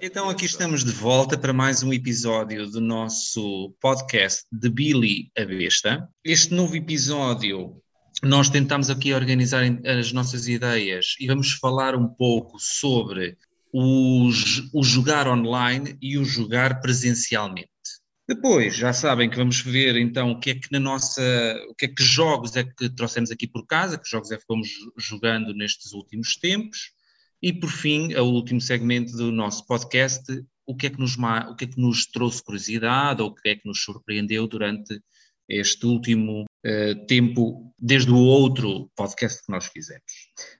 Então aqui estamos de volta para mais um episódio do nosso podcast de Billy a Besta. Este novo episódio nós tentamos aqui organizar as nossas ideias e vamos falar um pouco sobre o, o jogar online e o jogar presencialmente. Depois, já sabem que vamos ver então o que é que na nossa, o que é que jogos é que trouxemos aqui por casa, que jogos é que fomos jogando nestes últimos tempos. E por fim, o último segmento do nosso podcast, o que é que nos, o que é que nos trouxe curiosidade ou o que é que nos surpreendeu durante este último uh, tempo, desde o outro podcast que nós fizemos.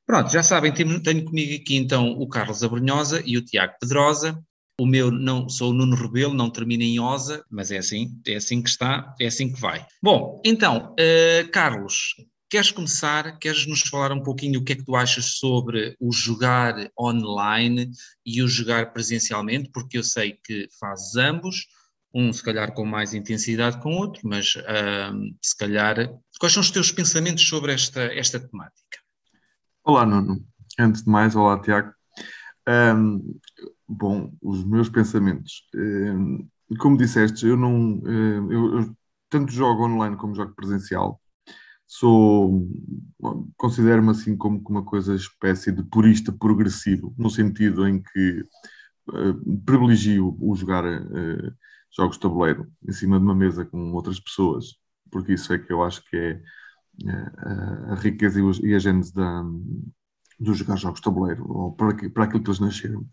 Pronto, já sabem, tenho, tenho comigo aqui então o Carlos Abrunhosa e o Tiago Pedrosa. O meu não sou o Nuno Rebelo, não termina em Osa, mas é assim, é assim que está, é assim que vai. Bom, então, uh, Carlos, queres começar? Queres nos falar um pouquinho o que é que tu achas sobre o jogar online e o jogar presencialmente? Porque eu sei que fazes ambos, um se calhar com mais intensidade com o outro, mas se calhar, quais são os teus pensamentos sobre esta, esta temática? Olá, Nuno. Antes de mais, olá, Tiago. Um, bom, os meus pensamentos. Um, como disseste, eu não. Eu, eu, tanto jogo online como jogo presencial. Sou. Considero-me assim como uma coisa espécie de purista progressivo, no sentido em que uh, privilegio o jogar uh, jogos de tabuleiro em cima de uma mesa com outras pessoas, porque isso é que eu acho que é a, a riqueza e a gênese da, do jogar jogos de tabuleiro, ou para, para aquilo que eles nasceram.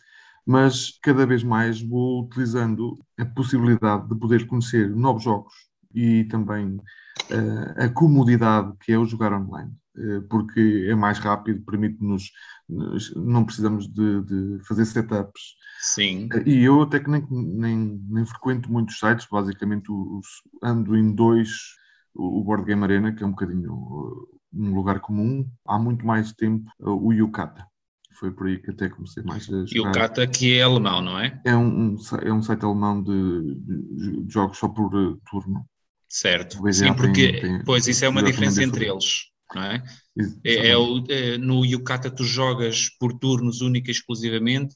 Mas cada vez mais vou utilizando a possibilidade de poder conhecer novos jogos e também uh, a comodidade que é o jogar online, uh, porque é mais rápido, permite-nos, não precisamos de, de, fazer setups. Sim. Uh, e eu até que nem, nem, nem frequento muitos sites, basicamente ando em dois, o Board Game Arena, que é um bocadinho um lugar comum, há muito mais tempo o Yucata. Foi por aí que até comecei mais a jogar. Yucata, que é alemão, não é? É um, um é um site alemão de, de, de jogos só por uh, turno. Certo. Sim, porque, tem, tem, pois, isso é uma diferença entre eles, não é? É, é, o, é, no Yucata tu jogas por turnos única e exclusivamente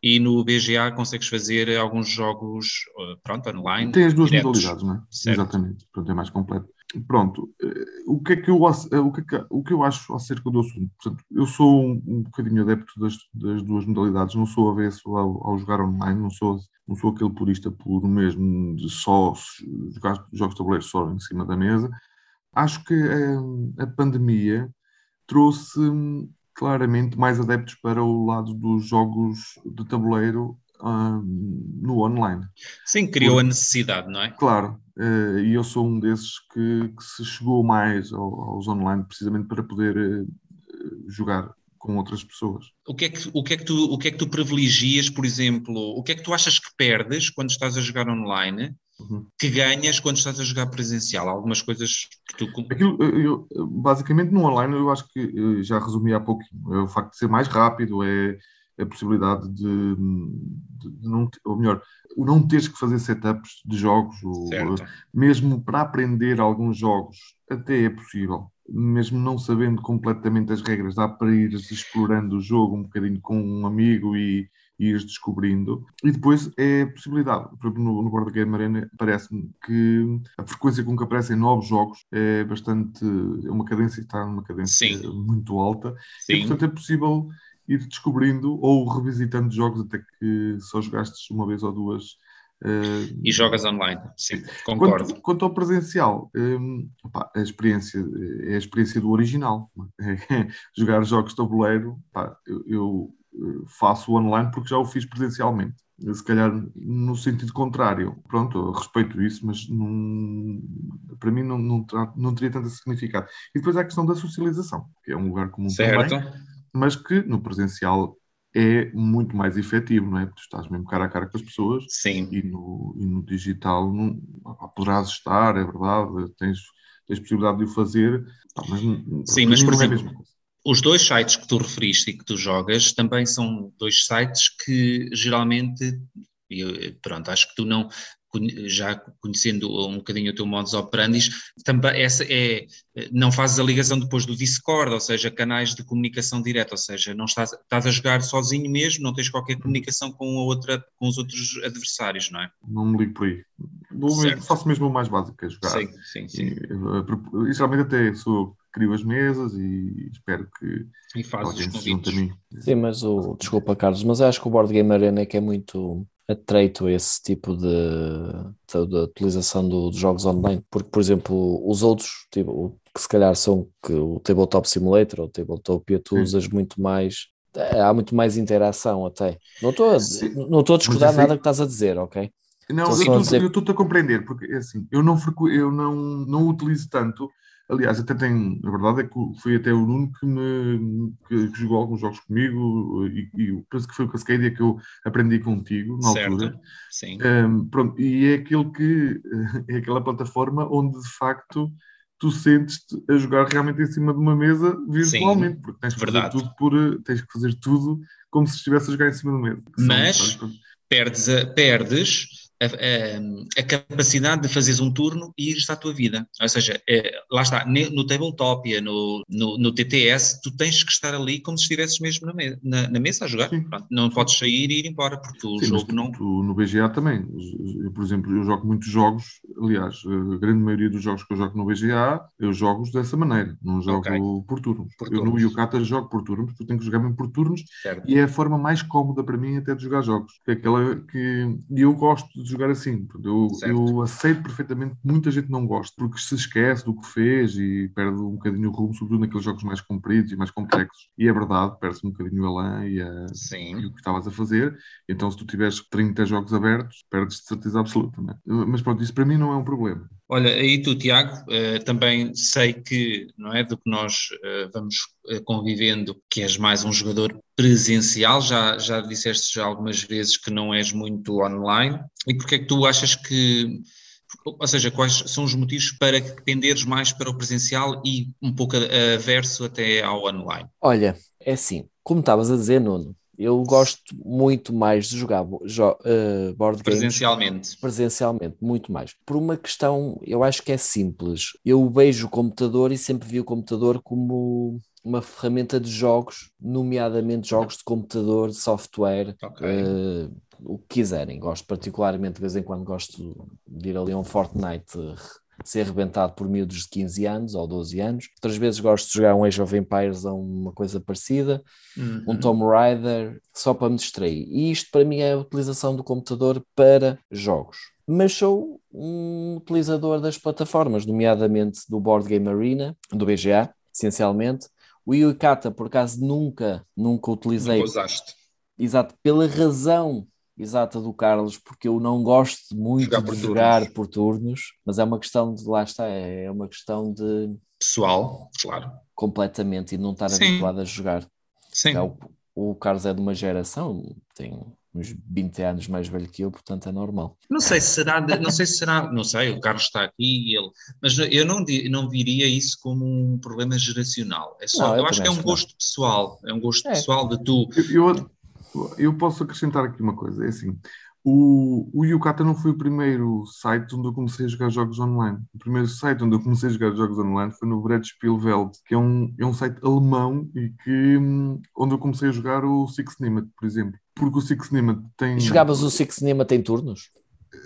e no BGA consegues fazer alguns jogos, eh, pronto, online. Tem as duas diretos. modalidades, não é? Certo. Exatamente, é mais completo. Pronto, eh, o que, é que eu, eh, o, que é que, o que eu acho acerca do assunto? Portanto, eu sou um, um bocadinho adepto das, das, duas modalidades, não sou avesso ao, ao jogar online, não sou, não sou aquele purista por mesmo de só jogar jogos de tabuleiro só em cima da mesa. Acho que a, a pandemia trouxe claramente mais adeptos para o lado dos jogos de tabuleiro uh, no online. Sim, criou Por, a necessidade, não é? Claro, uh, e eu sou um desses que, que se chegou mais ao, aos online precisamente para poder uh, jogar com outras pessoas. O que, é que, o, que é que tu, o que é que tu privilegias, por exemplo, o que é que tu achas que perdes quando estás a jogar online Uhum. que ganhas quando estás a jogar presencial? Algumas coisas que tu. Aquilo, eu, basicamente, no online, eu acho que já resumi há pouco. É o facto de ser mais rápido, é a possibilidade de, de, de não, ou melhor, o não teres que fazer setups de jogos, ou, mesmo para aprender alguns jogos, até é possível. Mesmo não sabendo completamente as regras, dá para ir explorando o jogo um bocadinho com um amigo e, e ires descobrindo. E depois é a possibilidade, por exemplo, no, no Board Game Arena, parece-me que a frequência com que aparecem novos jogos é bastante. é uma cadência, está numa cadência Sim. muito alta. Sim. E, portanto, é possível ir descobrindo ou revisitando jogos até que só jogastes uma vez ou duas. Uh, e jogas online, sim, concordo. Quanto, quanto ao presencial, um, opa, a experiência é a experiência do original. É, jogar jogos de tabuleiro, eu, eu eh, faço online porque já o fiz presencialmente. Se calhar no sentido contrário. Pronto, respeito isso, mas não, para mim não, não, não, teria tanto significado. E depois há a questão da socialização, que é um lugar comum certo. também, mas que no presencial é muito mais efetivo, não é? Porque tu estás mesmo cara a cara com as pessoas Sim. E, no, e no digital não, poderás estar, é verdade, tens, tens possibilidade de o fazer, mas, Sim, mas por é exemplo, os dois sites que tu referiste e que tu jogas também são dois sites que geralmente, pronto, acho que tu não, já conhecendo um bocadinho o teu modus operandi, também essa é, não fazes a ligação depois do Discord, ou seja, canais de comunicação direta, ou seja, não estás, estás a jogar sozinho mesmo, não tens qualquer comunicação com a outra, com os outros adversários, não é? Não me ligo por aí. faço mesmo o mais básico, que é jogar. Sim, sim, sim. E, e geralmente até sou crio as mesas e espero que e fazes os convites. Sim, mas o desculpa Carlos, mas acho que o Board Game Arena é que é muito atreito a esse tipo de, de, de utilização do, de jogos online, porque, por exemplo, os outros, tipo, que se calhar são que o Tabletop Simulator ou o Tabletopia, tu usas muito mais, é, há muito mais interação até. Não estou a, não estou a discordar assim, nada que estás a dizer, ok? Não, eu estou-te dizer... a compreender, porque é assim, eu não, eu não, não utilizo tanto Aliás, até tem, a verdade é que foi até o Nuno que, me, que, que jogou alguns jogos comigo e, e penso que foi o Cascadia que eu aprendi contigo na certo. altura. Sim. Um, pronto, e é aquele que é aquela plataforma onde de facto tu sentes-te a jogar realmente em cima de uma mesa virtualmente, Sim, porque tens que verdade. fazer tudo por tens que fazer tudo como se estivesse a jogar em cima de uma mesa. Mas perdes, perdes a, a, a, capacidade de fazeres um turno e ires à tua vida. Ou seja, é, lá está, no Tabletopia, no, no, no, TTS, tu tens que estar ali como se estivesses mesmo na, me, na, na mesa a jogar. Pronto, não podes sair e ir embora, porque o Sim, jogo não. Tu, no BGA também. Eu, por exemplo, eu jogo muitos jogos, aliás, a grande maioria dos jogos que eu jogo no BGA, eu jogo dessa maneira, não jogo okay. por turnos. Por eu turnos. no Yukata jogo por turnos, porque eu tenho que jogar mesmo por turnos certo. e é a forma mais cómoda para mim até de jogar jogos. É aquela que. E eu gosto de jogar assim. Eu, eu, aceito perfeitamente que muita gente não gosta, porque se esquece do que fez e perde um bocadinho o rumo, sobretudo naqueles jogos mais compridos e mais complexos. E é verdade, perde-se um bocadinho o elan e, a, e, o que estavas a fazer. Então, se tu tiveres 30 jogos abertos, perdes de certeza absoluta. Né? Mas pronto, isso para mim não é um problema. Olha, aí tu, Tiago, eh, também sei que, não é, do que nós eh, vamos eh, convivendo, que és mais um jogador presencial, já, já disseste já algumas vezes que não és muito online, e porque é que tu achas que, ou seja, quais são os motivos para que tenderes mais para o presencial e um pouco averso até ao online? Olha, é assim, como estavas a dizer, Nuno, eu gosto muito mais de jogar uh, board games presencialmente. Presencialmente, muito mais. Por uma questão, eu acho que é simples. Eu vejo o computador e sempre vi o computador como uma ferramenta de jogos, nomeadamente jogos de computador, de software, okay. uh, o que quiserem. Gosto particularmente, de vez em quando, gosto de ir ali a um Fortnite ser arrebentado por miúdos de 15 anos ou 12 anos. Outras vezes gosto de jogar um Age of Empires ou uma coisa parecida, uhum. um Tomb Raider, só para me distrair. E isto para mim é a utilização do computador para jogos. Mas sou um utilizador das plataformas, nomeadamente do Board Game Arena, do BGA, essencialmente. O Yuikata, por acaso, nunca, nunca utilizei. Nunca usaste. Exato, pela razão exata do Carlos, porque eu não gosto muito jogar de jogar turnos. por turnos, mas é uma questão de, lá está, é, é uma questão de... Pessoal, claro. Completamente, e não estar Sim. habituado a jogar. Sim. O, o Carlos é de uma geração, tem uns 20 anos mais velho que eu, portanto é normal. Não sei se será, não sei se será, não sei, o Carlos está aqui e ele, mas eu não, não viria isso como um problema geracional. É só, não, eu, eu acho que é um gosto não. pessoal, é um gosto é. pessoal de tu. Eu, eu posso acrescentar aqui uma coisa, é assim, o, o Yukata não foi o primeiro site onde eu comecei a jogar jogos online. O primeiro site onde eu comecei a jogar jogos online foi no Brettspielwelt, que é um, é um site alemão e que, hum, onde eu comecei a jogar o Six Nimmt, por exemplo. Porque o Six Nimmt tem... Jogavas o Six Nimmt em turnos?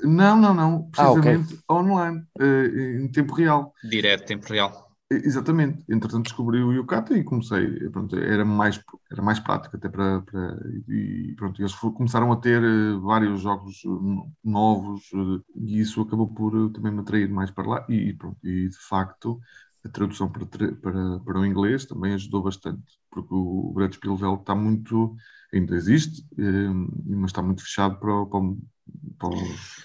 Não, não, não. Precisamente ah, okay. online, uh, em tempo real. Direto, tempo real. Exatamente. Entretanto descobri o Yukata e comecei. Pronto, era mais, era mais prático até para. para e pronto, eles começaram a ter eh, vários jogos eh, novos eh, e isso acabou por também me atrair mais para lá. E, pronto, e de facto a tradução para, para, para o inglês também ajudou bastante, porque o Brad Spielveld está muito. ainda existe, mas está muito fechado para, para para,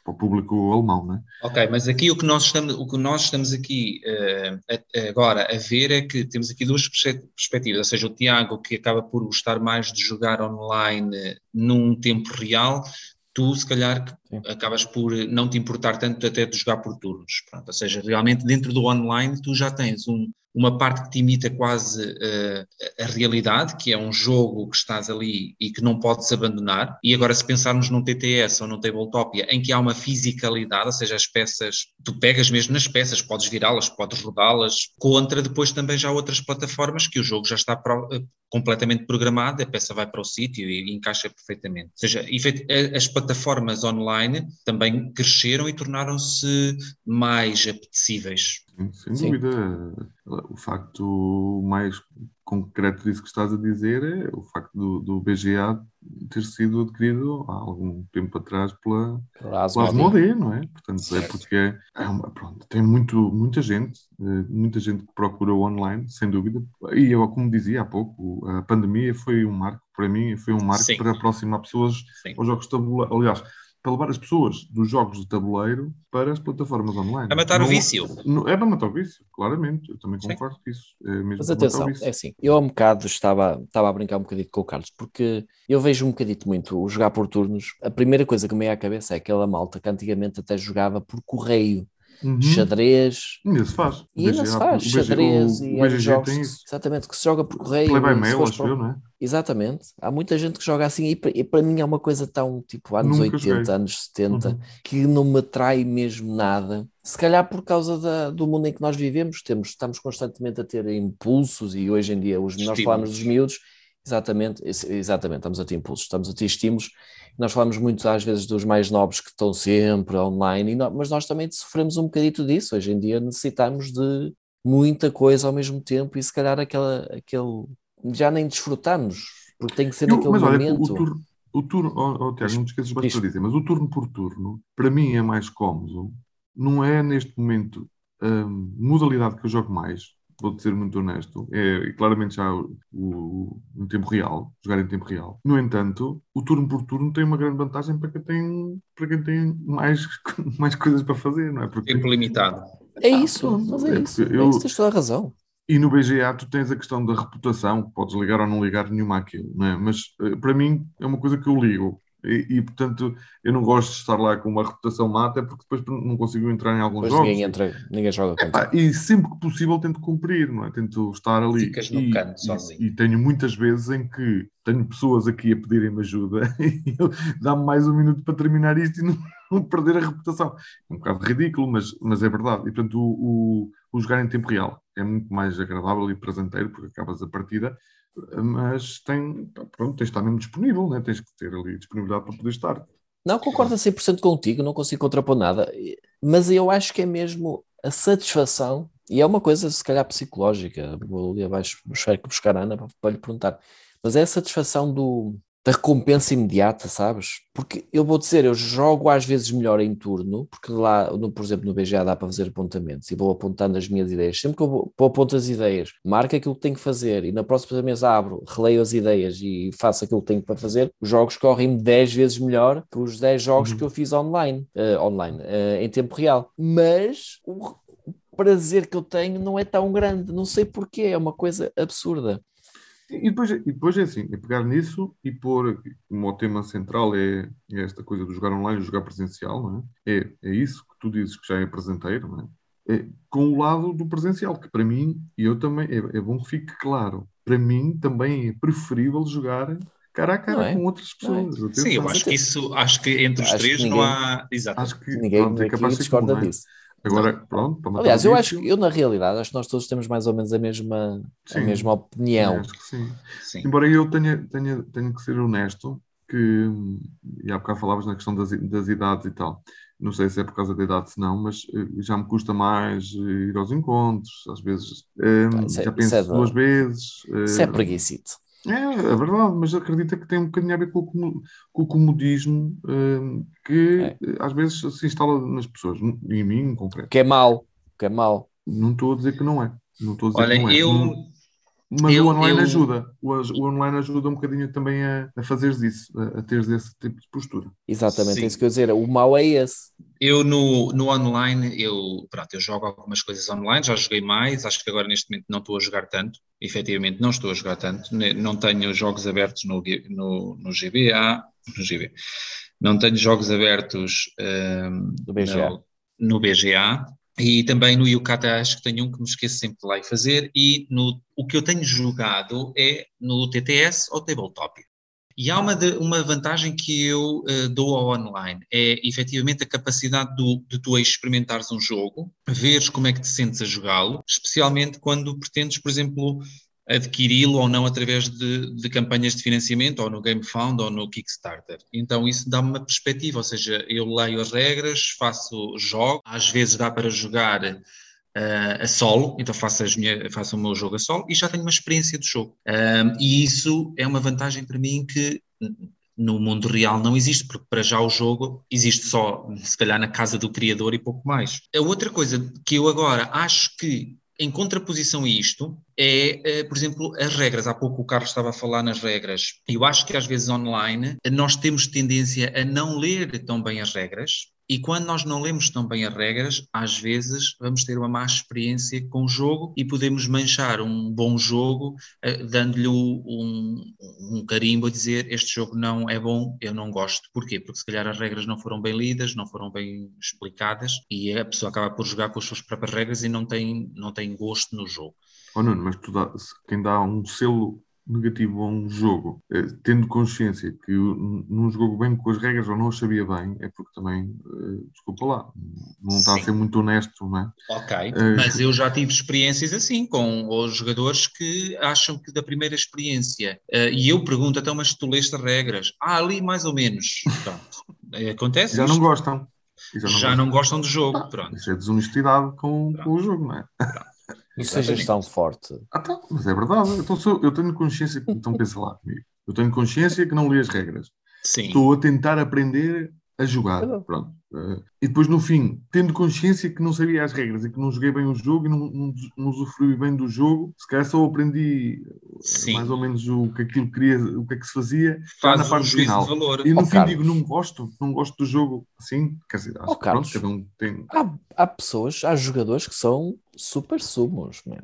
para, o público alemão, não é? Ok, mas aqui o que nós estamos, o que nós estamos aqui uh, agora a ver é que temos aqui duas perspectivas, ou seja, o Tiago que acaba por gostar mais de jogar online num tempo real, tu se calhar Sim. acabas por não te importar tanto até de jogar por turnos, Pronto, ou seja, realmente dentro do online tu já tens um, uma parte que te imita quase uh, a realidade, que é um jogo que estás ali e que não podes abandonar. E agora, se pensarmos num TTS ou num Tabletopia, em que há uma fisicalidade, ou seja, as peças, tu pegas mesmo nas peças, podes virá-las, podes rodá-las, contra depois também já outras plataformas que o jogo já está pro, uh, completamente programado, a peça vai para o sítio e, e encaixa perfeitamente. Ou seja, as plataformas online também cresceram e tornaram-se mais apetecíveis. Sem Sim. dúvida. O facto mais concreto disso que estás a dizer é o facto do, do BGA ter sido adquirido há algum tempo atrás pela, pela Asmodee, não é? Portanto, é certo. é porque é, é uma, pronto, tem muito, muita gente, eh, muita gente que procura online, sem dúvida. E eu, como dizia há pouco, a pandemia foi um marco, para mim, foi um marco Sim. para aproximar pessoas Sim. aos jogos de tabuleiro. Aliás, para levar as pessoas dos jogos de tabuleiro para as plataformas online. É matar não, o vício. Não, é para matar o vício, claramente. Eu também concordo com isso. É Mas atenção, é assim, eu há um bocado estava, estava a brincar um bocadinho com o Carlos, porque eu vejo um bocadito muito o jogar por turnos. A primeira coisa que me ia à cabeça é aquela malta que antigamente até jogava por correio uhum. xadrez. Ainda se faz. E ainda se faz, xadrez o, e o jogos. Exatamente, que se joga por correio. Play by mail, acho eu, não é? Exatamente. Há muita gente que joga assim e para, e para mim é uma coisa tão tipo anos Nunca 80, joguei. anos 70 uhum. que não me atrai mesmo nada. Se calhar por causa da, do mundo em que nós vivemos, temos, estamos constantemente a ter impulsos e hoje em dia os, nós falamos dos miúdos, exatamente, exatamente, estamos a ter impulsos, estamos a ter estímulos nós falamos muito às vezes dos mais novos que estão sempre online, mas nós também sofremos um bocadito disso. Hoje em dia necessitamos de muita coisa ao mesmo tempo e se calhar aquela, aquele já nem desfrutamos, porque tem que ser Eu, naquele mas, olha, momento. O turno, o turno oh, oh, Tiago, não te esqueças o que dizer, mas o turno por turno, para mim é mais cómodo, não é neste momento a modalidade que eu jogo mais, vou ser muito honesto, é claramente já o, o, em tempo real, jogar em tempo real. No entanto, o turno por turno tem uma grande vantagem para quem tem, para quem tem mais, mais coisas para fazer, não é? Porque tempo limitado. É isso, mas é, é isso. Eu, é isso, tens toda a razão. E no BGA tu tens a questão da reputação, podes ligar ou não ligar nenhuma àquilo, não é? Mas eh, para mim é uma coisa que eu ligo. E, e, portanto eu não gosto de estar lá com uma reputação mata porque depois não consigo entrar em alguns pois jogos. Ninguém, entra, ninguém joga contra. e sempre que possível tento cumprir, não é? Tento estar ali. Ficas no e, canto sozinho. E, e, tenho muitas vezes em que tenho pessoas aqui a pedirem-me ajuda e dá-me mais um minuto para terminar isto e não, não, perder a reputação. É um bocado ridículo, mas, mas é verdade. E portanto o, o, o jogar em tempo real é muito mais agradável e prazenteiro porque acabas a partida mas tem, pronto, tens de estar mesmo disponível, né? tens que ter ali disponibilidade para poder estar. Não, concordo a 100% contigo, não consigo contrapor nada, mas eu acho que é mesmo a satisfação, e é uma coisa se calhar psicológica, vou ali abaixo buscar, buscar a Ana para lhe perguntar, mas é a satisfação do, da recompensa imediata, sabes? Porque eu vou dizer, eu jogo às vezes melhor em turno, porque lá, no, por exemplo, no BGA dá para fazer apontamentos e vou apontando as minhas ideias. Sempre que eu vou, vou aponto as ideias, marco aquilo que tenho que fazer e na próxima mesa abro, releio as ideias e faço aquilo que tenho para fazer, os jogos correm 10 vezes melhor que os 10 jogos uhum. que eu fiz online, uh, online uh, em tempo real. Mas o prazer que eu tenho não é tão grande, não sei porquê, é uma coisa absurda. E depois, e depois é assim, é pegar nisso e pôr, como o tema central é, é esta coisa do jogar online e jogar presencial, não é? é? É isso que tu dizes que já é presenteiro, não é? é com o lado do presencial, que para mim, e eu também, é, é bom que fique claro, para mim também é preferível jogar cara a cara é? com outras é? pessoas. É? Sim, eu acho que isso, acho que entre os acho três ninguém, não há. Exato. Acho que ninguém pronto, é capaz de discorda comum, disso. Agora, pronto. Aliás, eu acho que eu, na realidade, acho que nós todos temos mais ou menos a mesma, sim, a mesma opinião. Acho que sim. sim. Embora eu tenha, tenha, tenha que ser honesto, que, e há bocado falavas na questão das, das idades e tal. Não sei se é por causa da idade, se não, mas eh, já me custa mais ir aos encontros, às vezes um, ah, é, já penso é duas vezes. Isso é preguiçito. É, é verdade, mas acredita que tem um bocadinho a ver com o, com o comodismo um, que é. às vezes se instala nas pessoas, e em mim em concreto. Que é mau, que é mau. Não estou a dizer que não é. Não estou a dizer Olha, que não é. eu. Mas eu, o online eu... ajuda. O, o, online ajuda um bocadinho também a, a fazeres isso, a, a teres esse tipo de postura. Exatamente, Sim. é isso que eu dizer. O mau é esse. Eu no, no online, eu, pronto, eu jogo algumas coisas online, já joguei mais, acho que agora neste momento não estou a jogar tanto, efetivamente não estou a jogar tanto, não tenho jogos abertos no, no, no GBA, no GB, não tenho jogos abertos um, BGA. No, no BGA, E também no Yukata acho que tenho um que me esqueço sempre de lá e fazer. E no, o que eu tenho jogado é no TTS ou Tabletop. E há uma, de, uma vantagem que eu uh, dou ao online, é efetivamente a capacidade do, de tu experimentares um jogo, veres como é que te sentes a jogá-lo, especialmente quando pretendes, por exemplo, adquiri-lo ou não através de, de, campanhas de financiamento, ou no GameFound ou no Kickstarter. Então isso dá-me uma perspectiva, ou seja, eu leio as regras, faço jogo, às vezes dá para jogar uh, a solo, então faço, minha, faço o meu jogo a solo e já tenho uma experiência do jogo. Um, e isso é uma vantagem para mim que no mundo real não existe, porque para já o jogo existe só, se calhar, na casa do criador e pouco mais. A outra coisa que eu agora acho que em contraposição a isto, é, eh, por exemplo, as regras. Há pouco o Carlos estava a falar nas regras. Eu acho que às vezes online nós temos tendência a não ler tão bem as regras e quando nós não lemos tão bem as regras, às vezes vamos ter uma má experiência com o jogo e podemos manchar um bom jogo uh, dando-lhe um, um, carimbo a dizer este jogo não é bom, eu não gosto. Porquê? Porque se calhar as regras não foram bem lidas, não foram bem explicadas e a pessoa acaba por jogar com as suas próprias regras e não tem, não tem gosto no jogo. Oh, Nuno, mas dá, quem dá um selo negativo a um jogo, eh, tendo consciência que não jogou bem com as regras ou não as sabia bem, é porque também, eh, desculpa lá, não está Sim. a ser muito honesto, não é? Ok, uh, mas eu já tive experiências assim com os jogadores que acham que da primeira experiência, uh, e eu pergunto até, mas tu leste as regras? Ah, ali mais ou menos. Pronto, acontece Já isto? não gostam. Já, não, já gostam. não, gostam do jogo, pronto. Isso é desonestidade com, com o jogo, não é? Pronto. Isso é gestão forte. Ah, tá, mas é verdade. Então, sou, eu tenho consciência que estão pensa lá comigo. Eu tenho consciência que não li as regras. Sim. Estou a tentar aprender a jogar. Pronto. Uh, e depois, no fim, tendo consciência que não sabia as regras e que não joguei bem o jogo e não, não, não usufrui bem do jogo, se calhar só aprendi Sim. mais ou menos o que aquilo queria, o que é que se fazia Faz na parte final. E no oh, fim Carlos. digo, não gosto, não gosto do jogo assim. Quer dizer, acho oh, que, pronto, cada um tem. Há, há pessoas, há jogadores que são super sumos, man.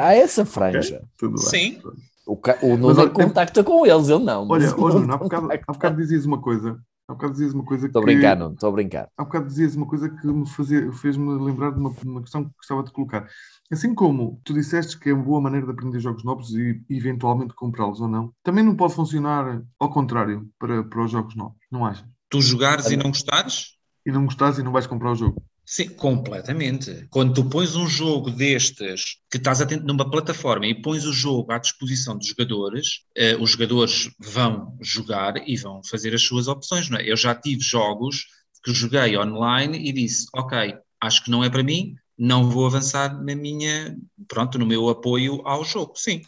há essa franja. Okay, Sim. O, o Nuno contacta com eles, ele não. Olha, olha há bocado, há bocado dizias uma coisa Há bocado dizias uma coisa estou que. Estou a brincar, não, estou a brincar. Há bocado dizias uma coisa que me fazia, fez-me lembrar de uma, uma questão que gostava de colocar. Assim como tu disseste que é uma boa maneira de aprender jogos novos e eventualmente comprá-los ou não, também não pode funcionar ao contrário para, para os jogos novos, não achas? Tu jogares e não gostares? E não gostares e não vais comprar o jogo. Sim, completamente. Quando tu pões um jogo destes, que estás atento numa plataforma e pões o jogo à disposição dos jogadores, eh, os jogadores vão jogar e vão fazer as suas opções. Não é? Eu já tive jogos que joguei online e disse, ok, acho que não é para mim, não vou avançar na minha, pronto, no meu apoio ao jogo. Sim.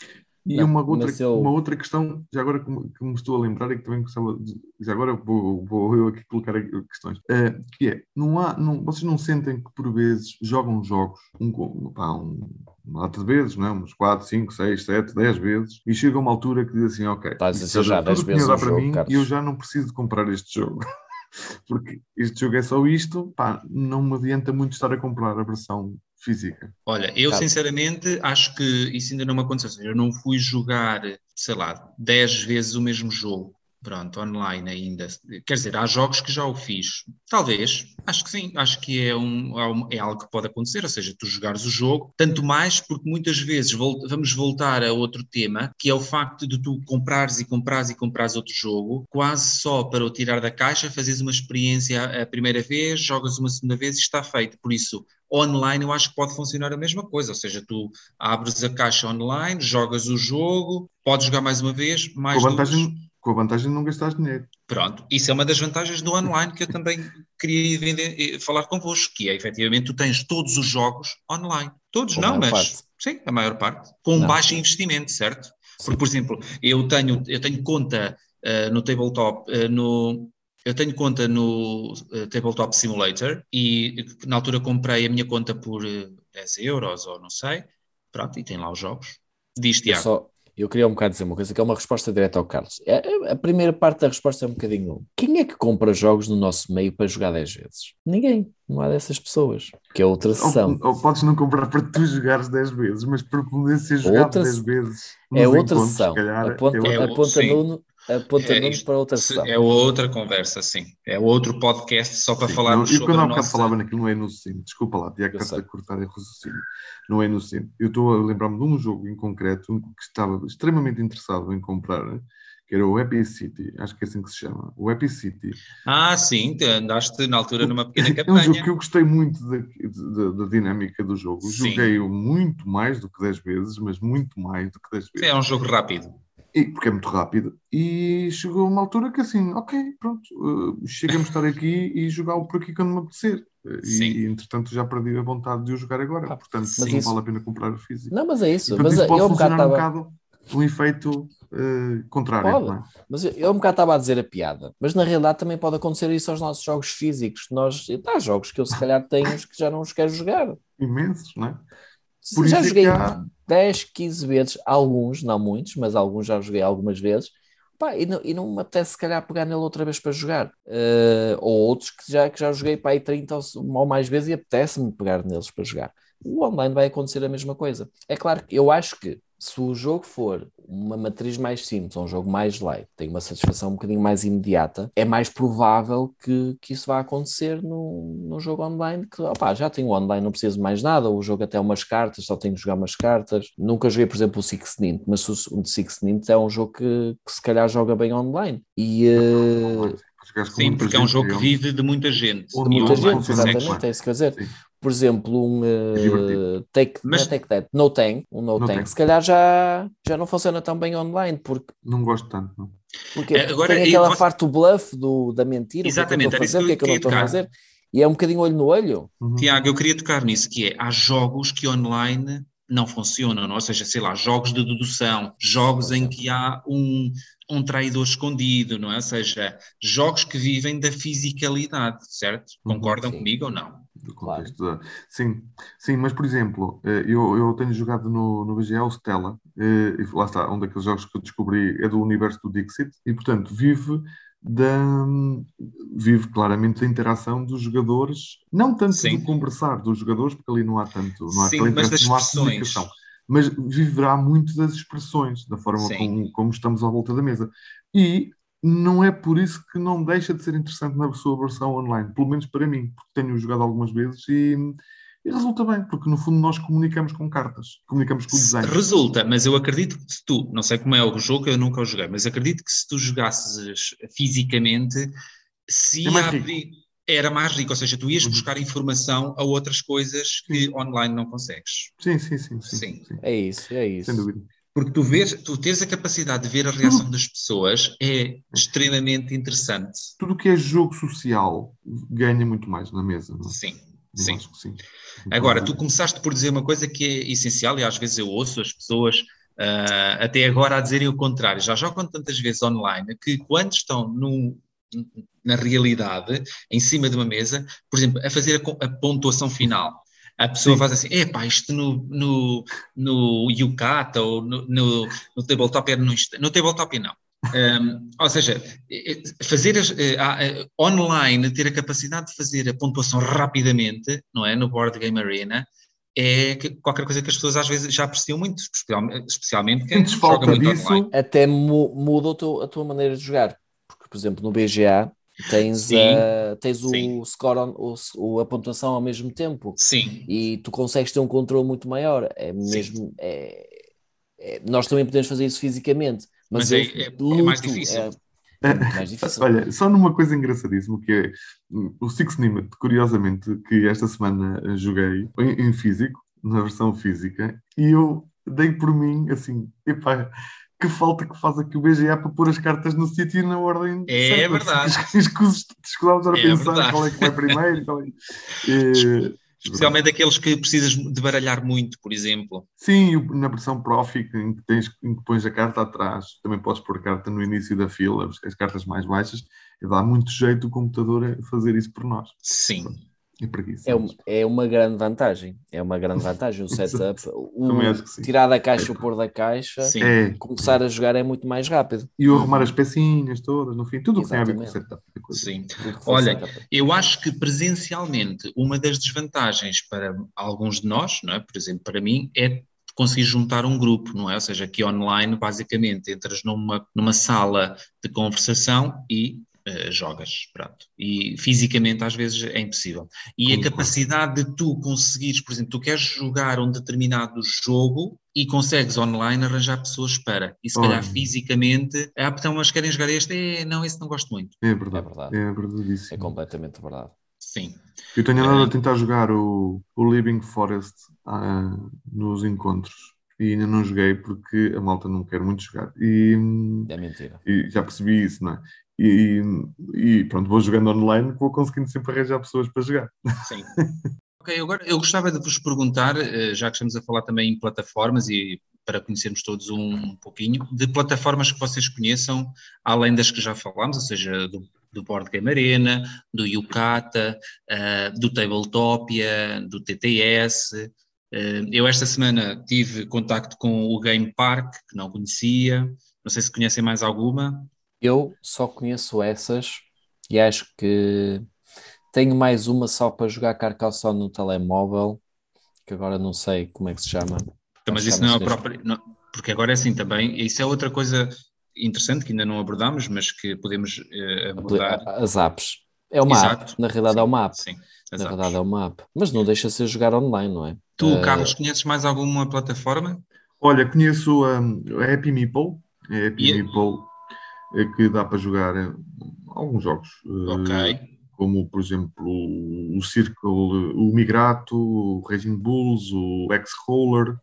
E não, uma, outra, eu... uma outra questão, já agora que me, estou a lembrar e que também gostava, de, já agora vou, vou eu aqui colocar questões, uh, que é, não há, não, vocês não sentem que por vezes jogam jogos, um, pá, um, uma lata de vezes, não é? uns 4, 5, 6, 7, 10 vezes, e chega uma altura que diz assim, ok, Estás a já 10 vezes para jogo, mim Carlos. e eu já não preciso de comprar este jogo. Porque este jogo é só isto, pá, não me adianta muito estar a comprar a versão física? Olha, eu sinceramente acho que isso ainda não me aconteceu. Eu não fui jogar, sei lá, 10 vezes o mesmo jogo. Pronto, online ainda. Quer dizer, há jogos que já o fiz. Talvez, acho que sim, acho que é, um, é algo que pode acontecer, ou seja, tu jogares o jogo, tanto mais porque muitas vezes vamos voltar a outro tema, que é o facto de tu comprares e comprares e comprares outro jogo, quase só para o tirar da caixa, fazes uma experiência a primeira vez, jogas uma segunda vez e está feito. Por isso, online eu acho que pode funcionar a mesma coisa, ou seja, tu abres a caixa online, jogas o jogo, podes jogar mais uma vez, mais duas. Com a vantagem de não gastar dinheiro. Pronto, isso é uma das vantagens do online que eu também queria vender, falar convosco, que é efetivamente tu tens todos os jogos online. Todos com não, mas parte. sim, a maior parte, com não. baixo investimento, certo? Sim. Porque, por exemplo, eu tenho, eu tenho conta uh, no tabletop, uh, no, eu tenho conta no uh, Tabletop Simulator e na altura comprei a minha conta por uh, 10 euros ou não sei. Pronto, e tem lá os jogos. Diz, Tiago. Eu queria um bocado dizer uma coisa, que é uma resposta direta ao Carlos. A, é, é, a, primeira parte da resposta é um bocadinho: quem é que compra jogos no nosso meio para jogar 10 vezes? Ninguém. Não há dessas pessoas. Que é outra sessão. Ou, ou podes não comprar para tu jogares 10 vezes, mas para poder ser jogado outra, 10 vezes. É outra sessão. A ponta, é, a ponta Nuno Apontamento é, para outra sessão. É outra conversa, sim. É outro podcast só para sim, falar não, sobre E quando há bocado nossa... falava naquilo, não é inocente. Desculpa lá, Tiago, está a cortar a raciocínio. Não é inocente. Eu estou a lembrar-me de um jogo em concreto que estava extremamente interessado em comprar, né? que era o Happy City, acho que é assim que se chama, o Happy City. Ah, sim, andaste na altura numa pequena campanha. É um jogo que eu gostei muito da, da, da dinâmica do jogo. Joguei-o muito mais do que 10 vezes, mas muito mais do que 10 vezes. É um jogo rápido. E, porque é muito rápido. E chegou uma altura que assim, ok, pronto, uh, chegamos a estar aqui e jogá-lo por aqui quando me apetecer. Sim. E, entretanto, já perdi a vontade de o jogar agora. Ah, Portanto, não vale a pena comprar o físico. Não, mas é isso. Portanto, mas isso pode eu funcionar um bocado, um bocado um efeito uh, contrário. Pode, é? mas eu, eu um bocado estava a dizer a piada, mas na realidade também pode acontecer isso aos nossos jogos físicos. Nós, há jogos que eu se calhar tenho que já não os quero jogar. Imensos, não é? Por já é joguei há... 10, 15 vezes, alguns, não muitos, mas alguns já joguei algumas vezes. Pá, e, não, e não me apetece se calhar pegar nele outra vez para jogar. Uh, ou outros que já, que já joguei para aí 30 ou, ou mais vezes e apetece-me pegar neles para jogar. O online vai acontecer a mesma coisa. É claro que eu acho que se o jogo for uma matriz mais simples, um jogo mais light, tem uma satisfação um bocadinho mais imediata, é mais provável que, que isso vá acontecer no, no jogo online, que opa, já tenho online, não preciso mais nada, o jogo até umas cartas, só tenho que jogar umas cartas. Nunca joguei, por exemplo, o Six Nint, mas o, o Six Nint é um jogo que, que, se calhar joga bem online. E, uh... Sim, porque é um jogo que vive de muita gente. De muita gente, exatamente, é isso que eu dizer. Sim por exemplo, um uh, take, Mas... take that, no tank, um no, no tank, tank, se calhar já, já não funciona tão bem online, porque não gosto tanto, não. Porque é, agora, tem aquela posso... parte do bluff do, da mentira, Exatamente, o que é que eu estou a fazer, o que é que eu não estou a fazer, e é um bocadinho olho no olho. Uhum. Tiago, eu queria tocar nisso, que é, há jogos que online não funcionam, não? ou seja, sei lá, jogos de dedução, jogos em que há um, um traidor escondido, não é? Ou seja, jogos que vivem da fisicalidade, certo? Uhum, Concordam comigo ou não? Do contexto claro. da... Sim, sim, mas por exemplo, eh, eu, eu tenho jogado no, no BGA o Stella, eh, e lá está, um daqueles jogos que eu descobri é do universo do Dixit, e portanto vive da, vive claramente da interação dos jogadores, não tanto sim. do conversar dos jogadores, porque ali não há tanto, não há, sim, mas não há comunicação mas viverá muito das expressões, da forma como, como, estamos à volta da mesa. E não é por isso que não deixa de ser interessante na sua versão online, pelo menos para mim, porque tenho jogado algumas vezes e, e resulta bem, porque no fundo nós comunicamos com cartas, comunicamos com o desenho. Resulta, mas eu acredito que se tu, não sei como é o jogo, eu nunca o joguei, mas acredito que se tu jogasses fisicamente, se é abrir, era mais rico, ou seja, tu ias uhum. buscar informação a outras coisas que online não consegues. Sim, sim, sim. sim, sim. sim. É isso, é isso. Sem dúvida. Porque tu, vês, tu tens a capacidade de ver a reação das pessoas é extremamente interessante. Tudo que é jogo social ganha muito mais na mesa, não é? Sim. Sim. sim. Agora, tu começaste por dizer uma coisa que é essencial, e às vezes eu ouço as pessoas uh, até agora a dizerem o contrário. Já jogam tantas vezes online que quando estão no, na realidade, em cima de uma mesa, por exemplo, a fazer a, a pontuação final a pessoa Sim. faz assim, epá, isto no, no, no Yukata ou no, no, no tabletop era no, no tabletop não. Um, ou seja, fazer as, uh, uh, online, ter a capacidade de fazer a pontuação rapidamente, não é? No Board Game Arena, é que, qualquer coisa que as pessoas às vezes já apreciam muito, especialmente, especialmente quem joga muito disso, online. Até mu muda a tua, a tua maneira de jogar. Porque, por exemplo, no BGA Tens, uh, tens o score, on, o, a pontuação ao mesmo tempo. Sim. E tu consegues ter um controle muito maior. É mesmo. É, é, nós também podemos fazer isso fisicamente, mas, mas é, é, luto, é, mais difícil. É mais difícil. Olha, só numa coisa engraçadíssima que é o Six Nimit, curiosamente, que esta semana joguei em, em físico, na versão física, e eu dei por mim assim, epá, que falta que faz aqui o BGA para pôr as cartas no sítio e na ordem. É certa. verdade. Escusávamos a é pensar verdade. qual é que vai primeiro. Qual é... é... Especialmente aqueles que precisas de baralhar muito, por exemplo. Sim, na versão Profi, em que, tens, em que pões a carta atrás, também podes pôr a carta no início da fila, as cartas mais baixas, dá muito jeito o computador a fazer isso por nós. Sim. Pronto. É, uma, é uma grande vantagem. É uma grande vantagem o setup. O, tirar da caixa, o pôr da caixa, é. começar a jogar é muito mais rápido. E o arrumar as pecinhas todas, no fim, tudo o que tem a ver com o setup. Sim. Olha, eu acho que presencialmente uma das desvantagens para alguns de nós, não é? por exemplo, para mim, é conseguir juntar um grupo, não é? Ou seja, aqui online, basicamente, entras numa, numa sala de conversação e uh, jogas, pronto. E fisicamente às vezes é impossível. E a capacidade de tu conseguires, por exemplo, tu queres jogar um determinado jogo e consegues online arranjar pessoas para. E se calhar fisicamente, ah, então, mas querem jogar este? É, não, esse não gosto muito. É verdade. É verdade. É, verdade é completamente verdade. Sim. Eu tenho andado a tentar jogar o, o Living Forest uh, nos encontros e ainda não joguei porque a malta não quer muito jogar. E, é mentira. E já percebi isso, não é? E, e pronto, vou jogando online, vou conseguindo sempre arranjar pessoas para jogar. Sim. ok, agora eu gostava de vos perguntar, eh, já que estamos a falar também em plataformas e para conhecermos todos um pouquinho, de plataformas que vocês conheçam, além das que já falámos, ou seja, do, do Board Game Arena, do Yucata, uh, do Tabletopia, do TTS. Uh, eu esta semana tive contacto com o Game Park, que não conhecia. Não sei se conhecem mais alguma. Eu só conheço essas e acho que tenho mais uma só para jogar Carcassonne no telemóvel, que agora não sei como é que se chama. Então, mas isso não é a própria. Não, porque agora é assim também, isso é outra coisa interessante que ainda não abordámos, mas que podemos uh, abordar. As apps. É uma Exato. app, na realidade sim, é uma app. Sim, na realidade é uma app. Mas não deixa ser jogar online, não é? Tu, uh... Carlos, conheces mais alguma plataforma? Olha, conheço um, a Happy Meeple. A Happy yeah. Meeple é que dá para jogar eh, alguns jogos. Ok. Como, por exemplo, o Circle, o Migrato, o Raging Bulls, o X-Roller,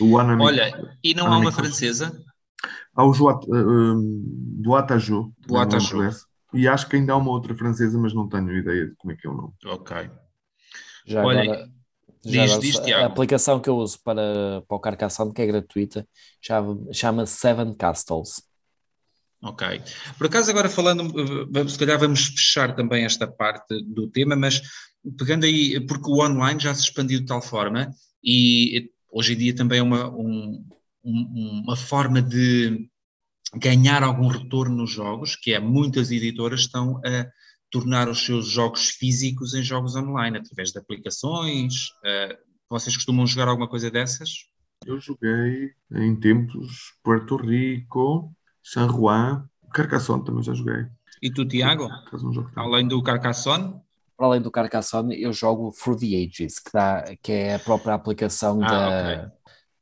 o Anami. Olha, e não há uma francesa? Há o Joat, uh, Boatajo. Boatajo. E acho que ainda há uma outra francesa, mas não tenho ideia de como é que é o nome. Ok. Já Olha, agora, já diz, agora, diz, a aplicação que eu uso para, para o Carcassonne, que é gratuita, chama Seven Castles. Ok. Por acaso, agora falando, se calhar vamos fechar também esta parte do tema, mas pegando aí, porque o online já se expandiu de tal forma e hoje em dia também é uma, um, uma forma de ganhar algum retorno nos jogos, que é muitas editoras estão a tornar os seus jogos físicos em jogos online, através de aplicações. Uh, vocês costumam jogar alguma coisa dessas? Eu joguei em tempos Puerto Rico, San Juan, Carcassonne também já joguei. E tu, Tiago? Além do Carcassonne? Além do Carcassonne, eu jogo Through the Ages, que, dá, que é a própria aplicação ah, da, okay.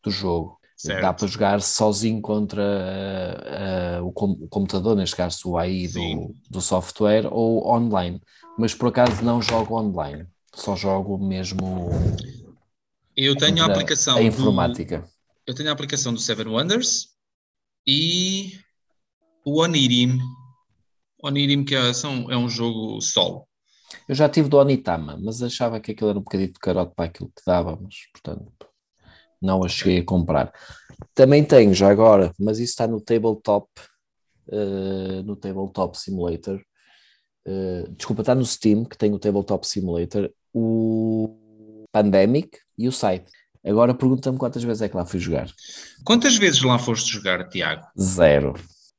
do jogo. Certo. Dá para jogar sozinho contra uh, uh, o, com, o, computador, neste caso o AI do, do software, ou online. Mas por acaso não jogo online, só jogo mesmo. Eu tenho a aplicação. A informática. Do, eu tenho a aplicação do Seven Wonders e o Onirim. Onirim, que é, são, é um jogo solo. Eu já tive do Onitama, mas achava que aquilo era um bocadinho de carote para aquilo que dava, mas portanto não a cheguei a comprar. Também tenho já agora, mas isso está no tabletop, uh, no tabletop simulator. Uh, desculpa, está no Steam, que tem o tabletop simulator, o Pandemic e o site. Agora pergunta-me quantas vezes é que lá fui jogar. Quantas vezes lá foste jogar, Tiago? Zero.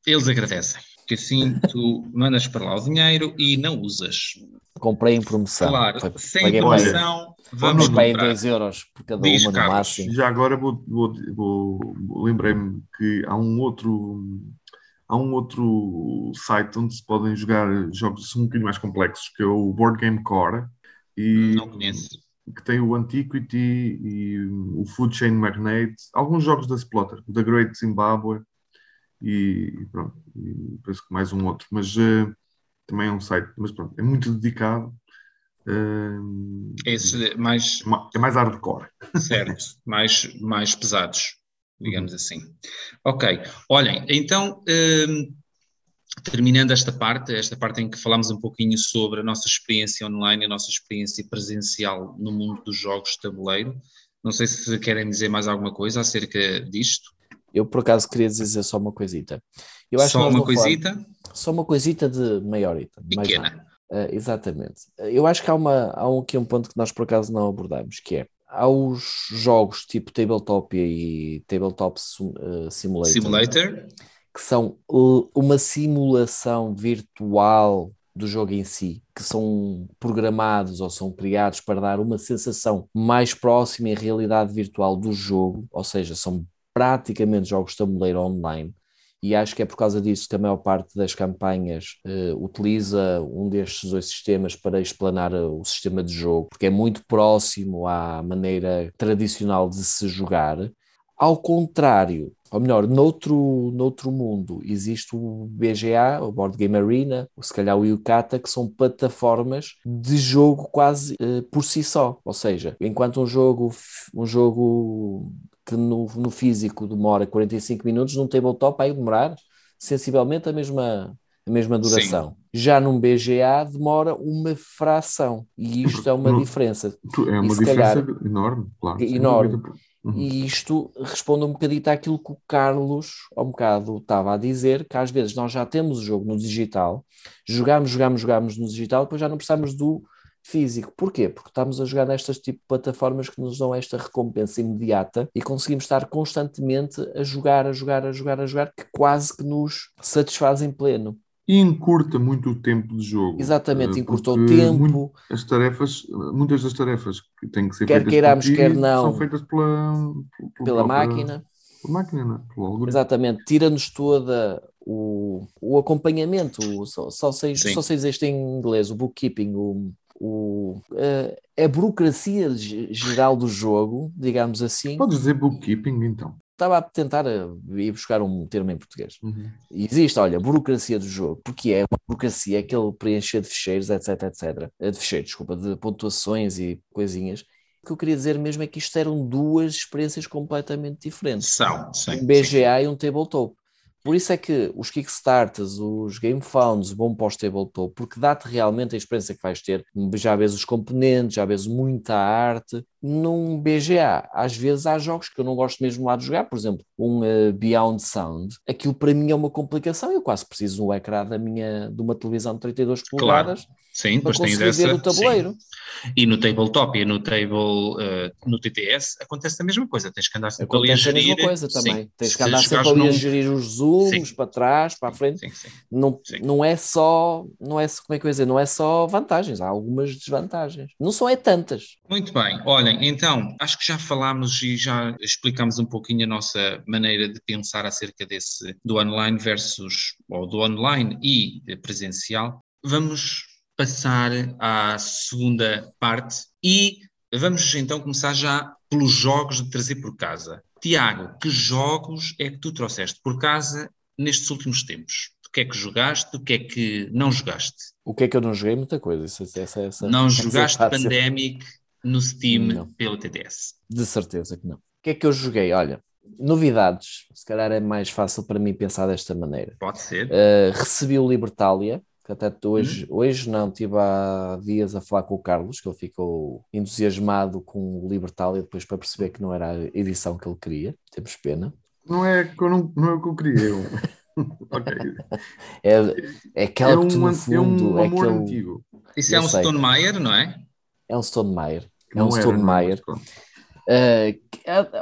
Eles agradecem, porque assim tu mandas para lá o dinheiro e não usas. Comprei em promoção. Claro, sem promoção, vamos comprar. 2 euros por cada Diz, uma no máximo. Já agora vou, vou, vou lembrei-me que há um outro há um outro site onde se podem jogar jogos um bocadinho mais complexos, que é o Board Game Core. E não conheço. Que tem o Antiquity e o Food Chain Magnate, alguns jogos da Splotter, o The Great Zimbabwe e, pronto, e penso que mais um outro, mas uh, também é um site, mas pronto, é muito dedicado. Uh, Esse mais... É mais hardcore. Certo, mais, mais pesados, digamos uhum. assim. Ok, olhem, então, uh, terminando esta parte, esta parte em que falamos um pouquinho sobre a nossa experiência online, a nossa experiência presencial no mundo dos jogos de tabuleiro, não sei se querem dizer mais alguma coisa acerca disto. Eu, por acaso, queria dizer só uma coisita. Eu acho só uma coisita? Falar, só uma coisita de maiorita. Pequena. Uh, exatamente. Eu acho que há, uma, há um, aqui um ponto que nós, por acaso, não abordamos, que é há os jogos tipo Tabletop e Tabletop uh, Simulator, Simulator, que são uh, uma simulação virtual do jogo em si, que são programados ou são criados para dar uma sensação mais próxima em realidade virtual do jogo, ou seja, são praticamente jogos de tabuleiro online. E acho que é por causa disso que a maior parte das campanhas uh, utiliza um destes dois sistemas para explanar eh, o sistema de jogo, porque é muito próximo à maneira tradicional de se jogar. Ao contrário, ou melhor, noutro, noutro mundo existe o BGA, o Board Game Arena, ou se calhar o Yukata, que são plataformas de jogo quase uh, por si só. Ou seja, enquanto um jogo, um jogo que no, no físico demora 45 minutos, num tabletop vai demorar sensivelmente a mesma, a mesma duração. Sim. Já num BGA demora uma fração, e isto é uma diferença. É uma diferença calhar, enorme, claro. Enorme. Uhum. E isto responde um bocadito àquilo que o Carlos, há um bocado, estava a dizer, que às vezes nós já temos o jogo no digital, jogamos, jogamos, jogamos no digital, depois já não precisamos do físico. Porquê? Porque estamos a jogar nestas tipo de plataformas que nos dão esta recompensa imediata e conseguimos estar constantemente a jogar, a jogar, a jogar, a jogar, que quase que nos satisfazem pleno. E encurta muito o tempo de jogo. Exatamente, encurta o tempo. As tarefas, muitas das tarefas que têm que ser quer feitas queiramos, ti, quer não, são feitas pela, pela, pela máquina. Pela máquina, não, é? pelo algoritmo. Exatamente, tira-nos toda o, o acompanhamento, só, só, sei, só sei dizer isto em inglês, o bookkeeping, o, o, a, a burocracia geral do jogo, digamos assim. Podes dizer bookkeeping então. Estava a tentar eh, ir buscar um termo em português. Uhum. Existe, olha, burocracia do jogo, porque é uma burocracia, aquele preencher de ficheiros, etc, etc. Eh, de ficheiros, desculpa, de pontuações e coisinhas. O que eu queria dizer mesmo é que isto eram duas experiências completamente diferentes. São, sim. Um BGA sim. e um tabletop. Por isso é que os Kickstarters, os Game Founds vão para o tabletop, porque dá-te realmente a experiência que vais ter. Já vês os componentes, já vês muita arte. Num BGA, às vezes há jogos que eu não gosto mesmo lá de jogar, por exemplo, um uh, Beyond Sound. Aquilo para mim é uma complicação, eu quase preciso um ecrã da minha, de uma televisão de 32 polegadas. Claro. Sim, depois tens essa. o tabuleiro. Sim. E no tabletop e no table, uh, no TTS, acontece a mesma coisa. Tens que andar sempre ali a gerir. a mesma coisa também. Sim. Tens que andar sempre ali num... a gerir os zooms sim. para trás, para a frente. Sim. Não, não é só, não é, como é que eu ia dizer, não é só vantagens, há algumas desvantagens. Não são é tantas. Muito bem. Olhem, então, acho que já falámos e já explicámos um pouquinho a nossa maneira de pensar acerca desse, do online versus, ou do online e presencial. Vamos passar à segunda parte e vamos então começar já pelos jogos de trazer por casa. Tiago, que jogos é que tu trouxeste por casa nestes últimos tempos? O que é que jogaste? O que é que não jogaste? O que é que eu não joguei? Muita coisa. Essa, essa, essa, não jogaste Pandemic no Steam não. pelo TTS? De certeza que não. O que é que eu joguei? Olha, novidades. Se calhar é mais fácil para mim pensar desta maneira. Pode ser. Uh, recebi o Libertalia que até hoje, hum. hoje não, estive há dias a falar com o Carlos, que ele ficou entusiasmado com o Libertalia depois para perceber que não era a edição que ele queria, temos pena. Não é que eu não, não é o que eu queria, eu... okay. é, é aquela é um, que no fundo é um amor é aquele... antigo. Isso é um Stone Meyer, não é? É um Stone Meyer. É um Stone Meyer. Uh,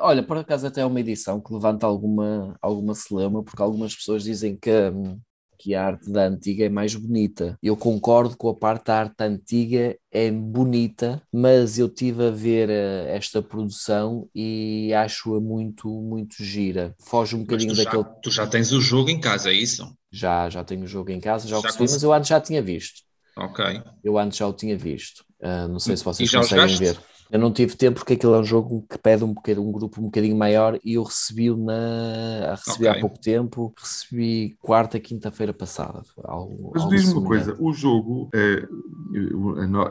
olha, por acaso até é uma edição que levanta alguma, alguma celeuma, porque algumas pessoas dizem que hum, que a arte da antiga é mais bonita. Eu concordo com a parte da arte antiga é bonita, mas eu tive a ver uh, esta produção e acho-a muito, muito gira. Foge um bocadinho tu daquele. Já, tu já tens o jogo em casa, é isso? Já, já tenho o jogo em casa, já, já o recebi, mas eu antes já tinha visto. Ok. Eu antes já o tinha visto. Uh, não sei se vocês conseguem ver. Eu não tive tempo porque aquilo é um jogo que pede um, um grupo um bocadinho maior e eu recebi na recebi okay. há pouco tempo, recebi quarta, quinta-feira passada. Algo, Mas diz-me uma coisa, o jogo, é,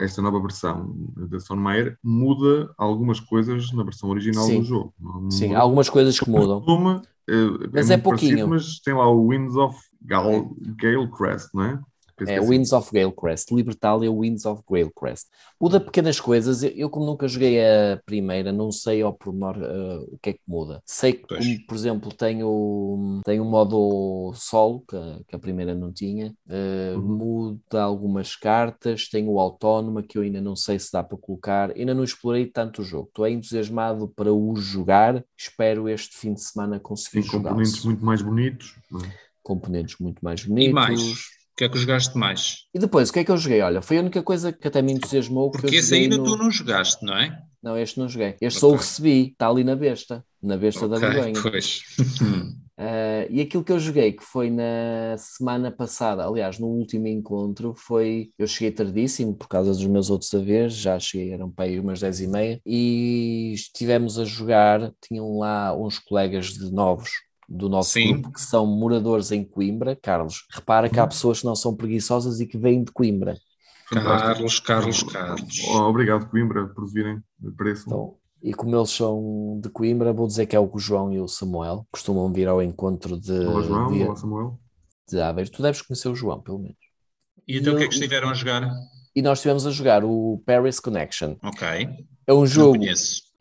esta nova versão da Sonmeyer muda algumas coisas na versão original Sim. do jogo. Sim, há algumas coisas que mudam. Uma, é, mas é, é pouquinho. Parecido, mas tem lá o Winds of Gale, Gale Crest, não é? É Winds of Galecrest, Libertalia Winds of Galecrest. Muda pequenas coisas, eu, eu, como nunca joguei a primeira, não sei ao pormenor uh, o que é que muda. Sei que, como, por exemplo, tenho, tenho um modo solo, que, que a primeira não tinha, uh, uhum. muda algumas cartas, tenho o autónoma, que eu ainda não sei se dá para colocar, ainda não explorei tanto o jogo. Estou entusiasmado para o jogar, espero este fim de semana conseguir jogar. Componentes muito mais bonitos. Componentes muito mais bonitos. E mais que é que jogaste mais? E depois, o que é que eu joguei? Olha, foi a única coisa que até me entusiasmou. Porque esse aí no... tu não jogaste, não é? Não, este não joguei. Este okay. só o recebi, está ali na besta, na besta okay, da vergonha. Pois. Uh, e aquilo que eu joguei, que foi na semana passada, aliás, no último encontro, foi. Eu cheguei tardíssimo por causa dos meus outros haveres, já cheguei, eram para aí umas 10 e meia, e estivemos a jogar. Tinham lá uns colegas de novos do nosso Sim. grupo que são moradores em Coimbra. Carlos, repara que há pessoas que não são preguiçosas e que vêm de Coimbra. Carlos, Carlos, Carlos. Obrigado, Coimbra, por virem. Preço. Então, e como eles são de Coimbra, vou dizer que é o João e o Samuel. Costumam vir ao encontro de. Olá, João. De, Olá, Samuel. De Aveiro. Tu deves conhecer o João, pelo menos. E então o que é que estiveram a jogar? E nós estivemos a jogar o Paris Connection. Ok. É um jogo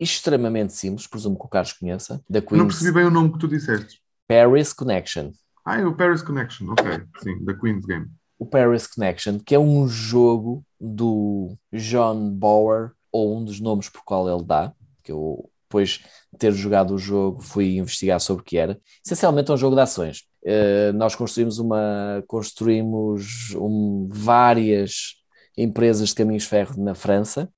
extremamente simples, presumo que o Carlos conheça. Da Queens. Não percebi bem o nome que tu disseste. Paris Connection. Ah, é o Paris Connection, ok. Sim, da Queen's Game. O Paris Connection, que é um jogo do John Bauer, ou um dos nomes por qual ele dá, que eu, depois de ter jogado o jogo, fui investigar sobre o que era. Essencialmente é um jogo de ações. Uh, nós construímos uma construímos um, várias empresas de caminhos de ferro na França,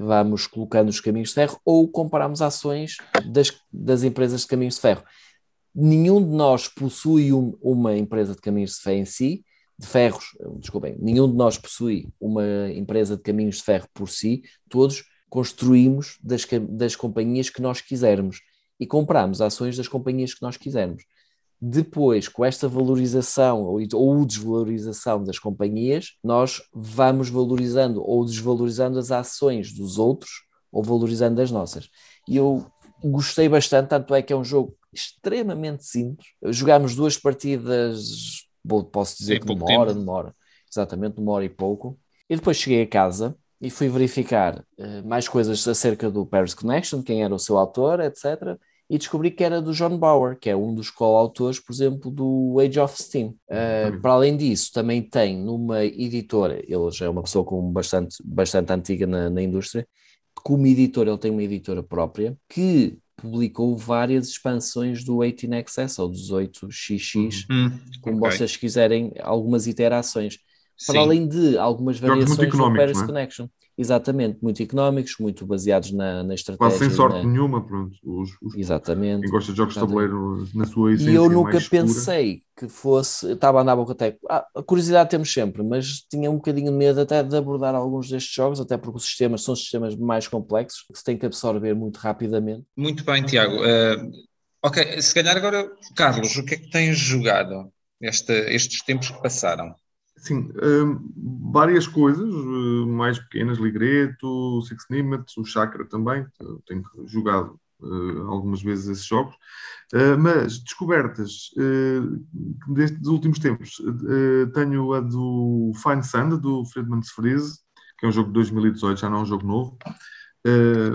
vamos colocando os caminhos de ferro ou compramos ações das, das empresas de caminhos de ferro. Nenhum de nós possui um, uma empresa de caminhos de ferro em si, de ferros, desculpem, nenhum de nós possui uma empresa de caminhos de ferro por si, todos construímos das, das companhias que nós quisermos e compramos ações das companhias que nós quisermos. Depois, com esta valorização ou, ou desvalorização das companhias, nós vamos valorizando ou desvalorizando as ações dos outros ou valorizando as nossas. E eu gostei bastante, tanto é que é um jogo extremamente simples. Jogámos duas partidas, posso dizer que numa hora, exatamente, numa hora e pouco. E depois cheguei a casa e fui verificar uh, mais coisas acerca do Paris Connection, quem era o seu autor, etc. E descobri que era do John Bauer, que é um dos co-autores, por exemplo, do Age of Steam. Uh, para além disso, também tem numa editora, ele já é uma pessoa com bastante, bastante antiga na, na indústria, como editor, ele tem uma editora própria, que publicou várias expansões do 18XS ou 18XX, uhum. como okay. vocês quiserem, algumas iterações. Para Sim. além de algumas variações do Paris é? Connection. Exatamente, muito económicos, muito baseados na, na estratégia. Quase sem sorte na... nenhuma, pronto. Os, os, Exatamente. Quem gosta de jogos de tabuleiro na sua essência E eu nunca pensei que fosse, estava a andar a boca até, ah, a curiosidade temos sempre, mas tinha um bocadinho de medo até de abordar alguns destes jogos, até porque os sistemas são sistemas mais complexos, que se tem que absorver muito rapidamente. Muito bem, Tiago. Uh, ok, se calhar agora, Carlos, o que é que tens jogado este, estes tempos que passaram? Sim, um, várias coisas, uh, mais pequenas, Ligreto, Six Nimbus, o Chakra também, tenho jogado uh, algumas vezes esses jogos, uh, mas descobertas destes últimos tempos, tenho a do Fine Sand, do Friedman's Freeze, que é um jogo de 2018, já não é um jogo novo,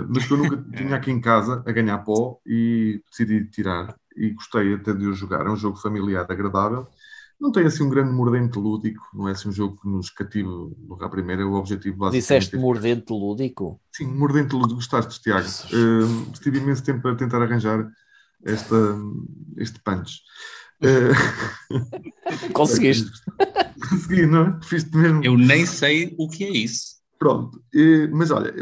mas que eu nunca tinha aqui em casa a ganhar pó e decidi tirar e gostei até de o jogar, é um jogo familiar agradável, não tem assim um grande mordente lúdico, não é assim um jogo que nos cativa logo à primeira, o objetivo básico. Disseste mordente lúdico? Sim, mordente lúdico, gostaste, Tiago. Uh, tive imenso tempo para tentar arranjar esta, este punch. Uh, Conseguiste. Consegui, não é? Fiz mesmo. Eu nem sei o que é isso. Pronto, mas olha,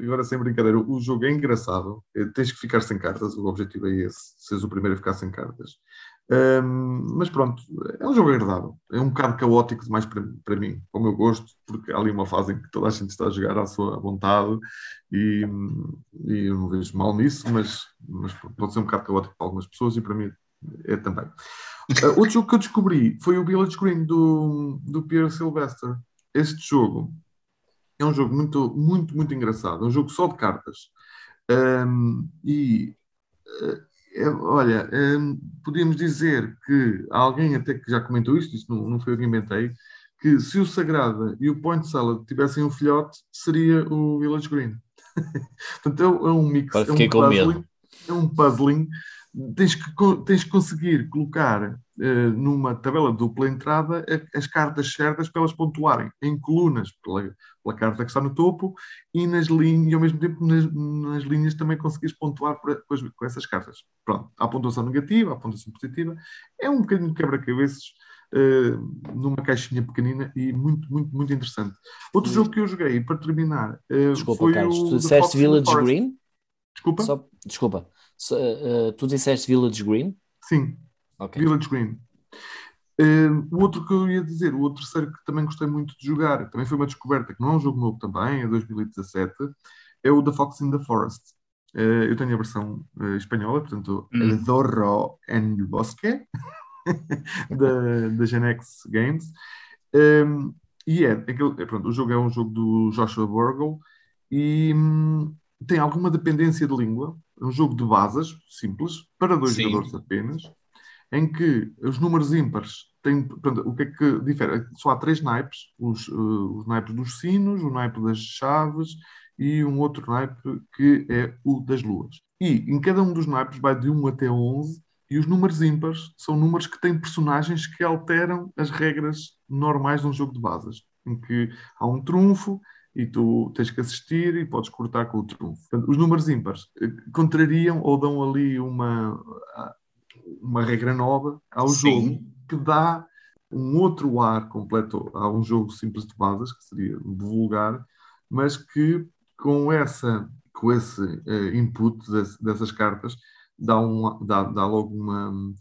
agora sem brincadeira, o jogo é engraçado, tens que ficar sem cartas, o objetivo é esse, seres o primeiro a ficar sem cartas. Um, mas pronto, é um jogo agradável. É um bocado caótico demais para, para mim, ao meu gosto, porque há ali uma fase em que toda a gente está a jogar à sua vontade e, e eu não vejo mal nisso, mas, mas pode ser um bocado caótico para algumas pessoas e para mim é também. Uh, outro jogo que eu descobri foi o Village Green do, do Pierre Sylvester. Este jogo é um jogo muito, muito, muito engraçado. É um jogo só de cartas. Um, e uh, olha, hum, podíamos dizer que alguém até que já comentou isto, isto não, não foi eu que inventei, que se o Sagrada e o Point Salad tivessem um filhote, seria o Village Green. Portanto, é, é um mix, é um, puzzling, é um puzzling tens que, tens que conseguir colocar uh, numa tabela de dupla entrada as cartas certas para elas pontuarem em colunas pela, pela carta que está no topo e nas linhas, e ao mesmo tempo nas, nas linhas também conseguires pontuar por, com, com, essas cartas. Pronto, há pontuação negativa, há pontuação positiva. É um bocadinho de quebra-cabeças, uh, numa caixinha pequenina e muito, muito, muito interessante. Outro jogo que eu joguei, para terminar, uh, Desculpa, foi Carlos, o tu disseste Village Green? Desculpa? Só, desculpa, so, uh, tu disseste Village Green? Sim, okay. Village Green. Uh, o outro que eu ia dizer, o outro terceiro que também gostei muito de jogar, também foi uma descoberta, que não é um jogo novo também, é 2017, é o The Fox in the Forest. Uh, eu tenho a versão espanhola, portanto, hum. El Zorro en el Bosque, da, da Genex Games. Um, e é, aquele, é, pronto, o jogo é um jogo do Joshua Burgle e hum, tem alguma dependência de língua. É um jogo de basas, simples, para dois Sim. jogadores apenas em que os números ímpares têm. Portanto, o que é que difere? Só há três naipes: os, uh, os naipes dos sinos, o naipe das chaves e um outro naipe que é o das luas. E em cada um dos naipes vai de 1 até 11, e os números ímpares são números que têm personagens que alteram as regras normais de um jogo de basas, em que há um trunfo e tu tens que assistir e podes cortar com o trunfo. Portanto, os números ímpares eh, contrariam ou dão ali uma uma regra nova ao Sim. jogo que dá um outro ar completo a um jogo simples de basas, que seria vulgar, mas que com, essa, com esse uh, input dessas cartas dá, um, dá, dá logo uma, um,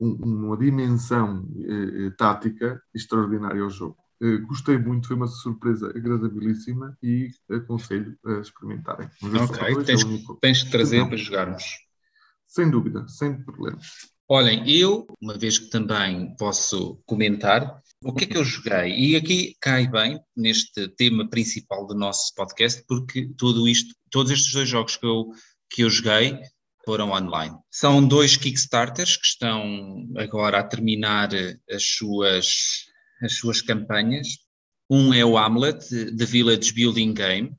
uma dimensão uh, tática extraordinária ao jogo. Uh, gostei muito, foi uma surpresa agradabilíssima e aconselho a experimentarem. Ok, tens, tens que trazer para jogarmos. Sem dúvida, sem problemas. Olhem, eu, uma vez que também posso comentar, o que é que eu joguei? E aqui cai bem neste tema principal do nosso podcast, porque tudo isto, todos estes dois jogos que eu, que eu joguei foram online. São dois Kickstarters que estão agora a terminar as suas, as suas campanhas. Um é o Hamlet, The Village Building Game,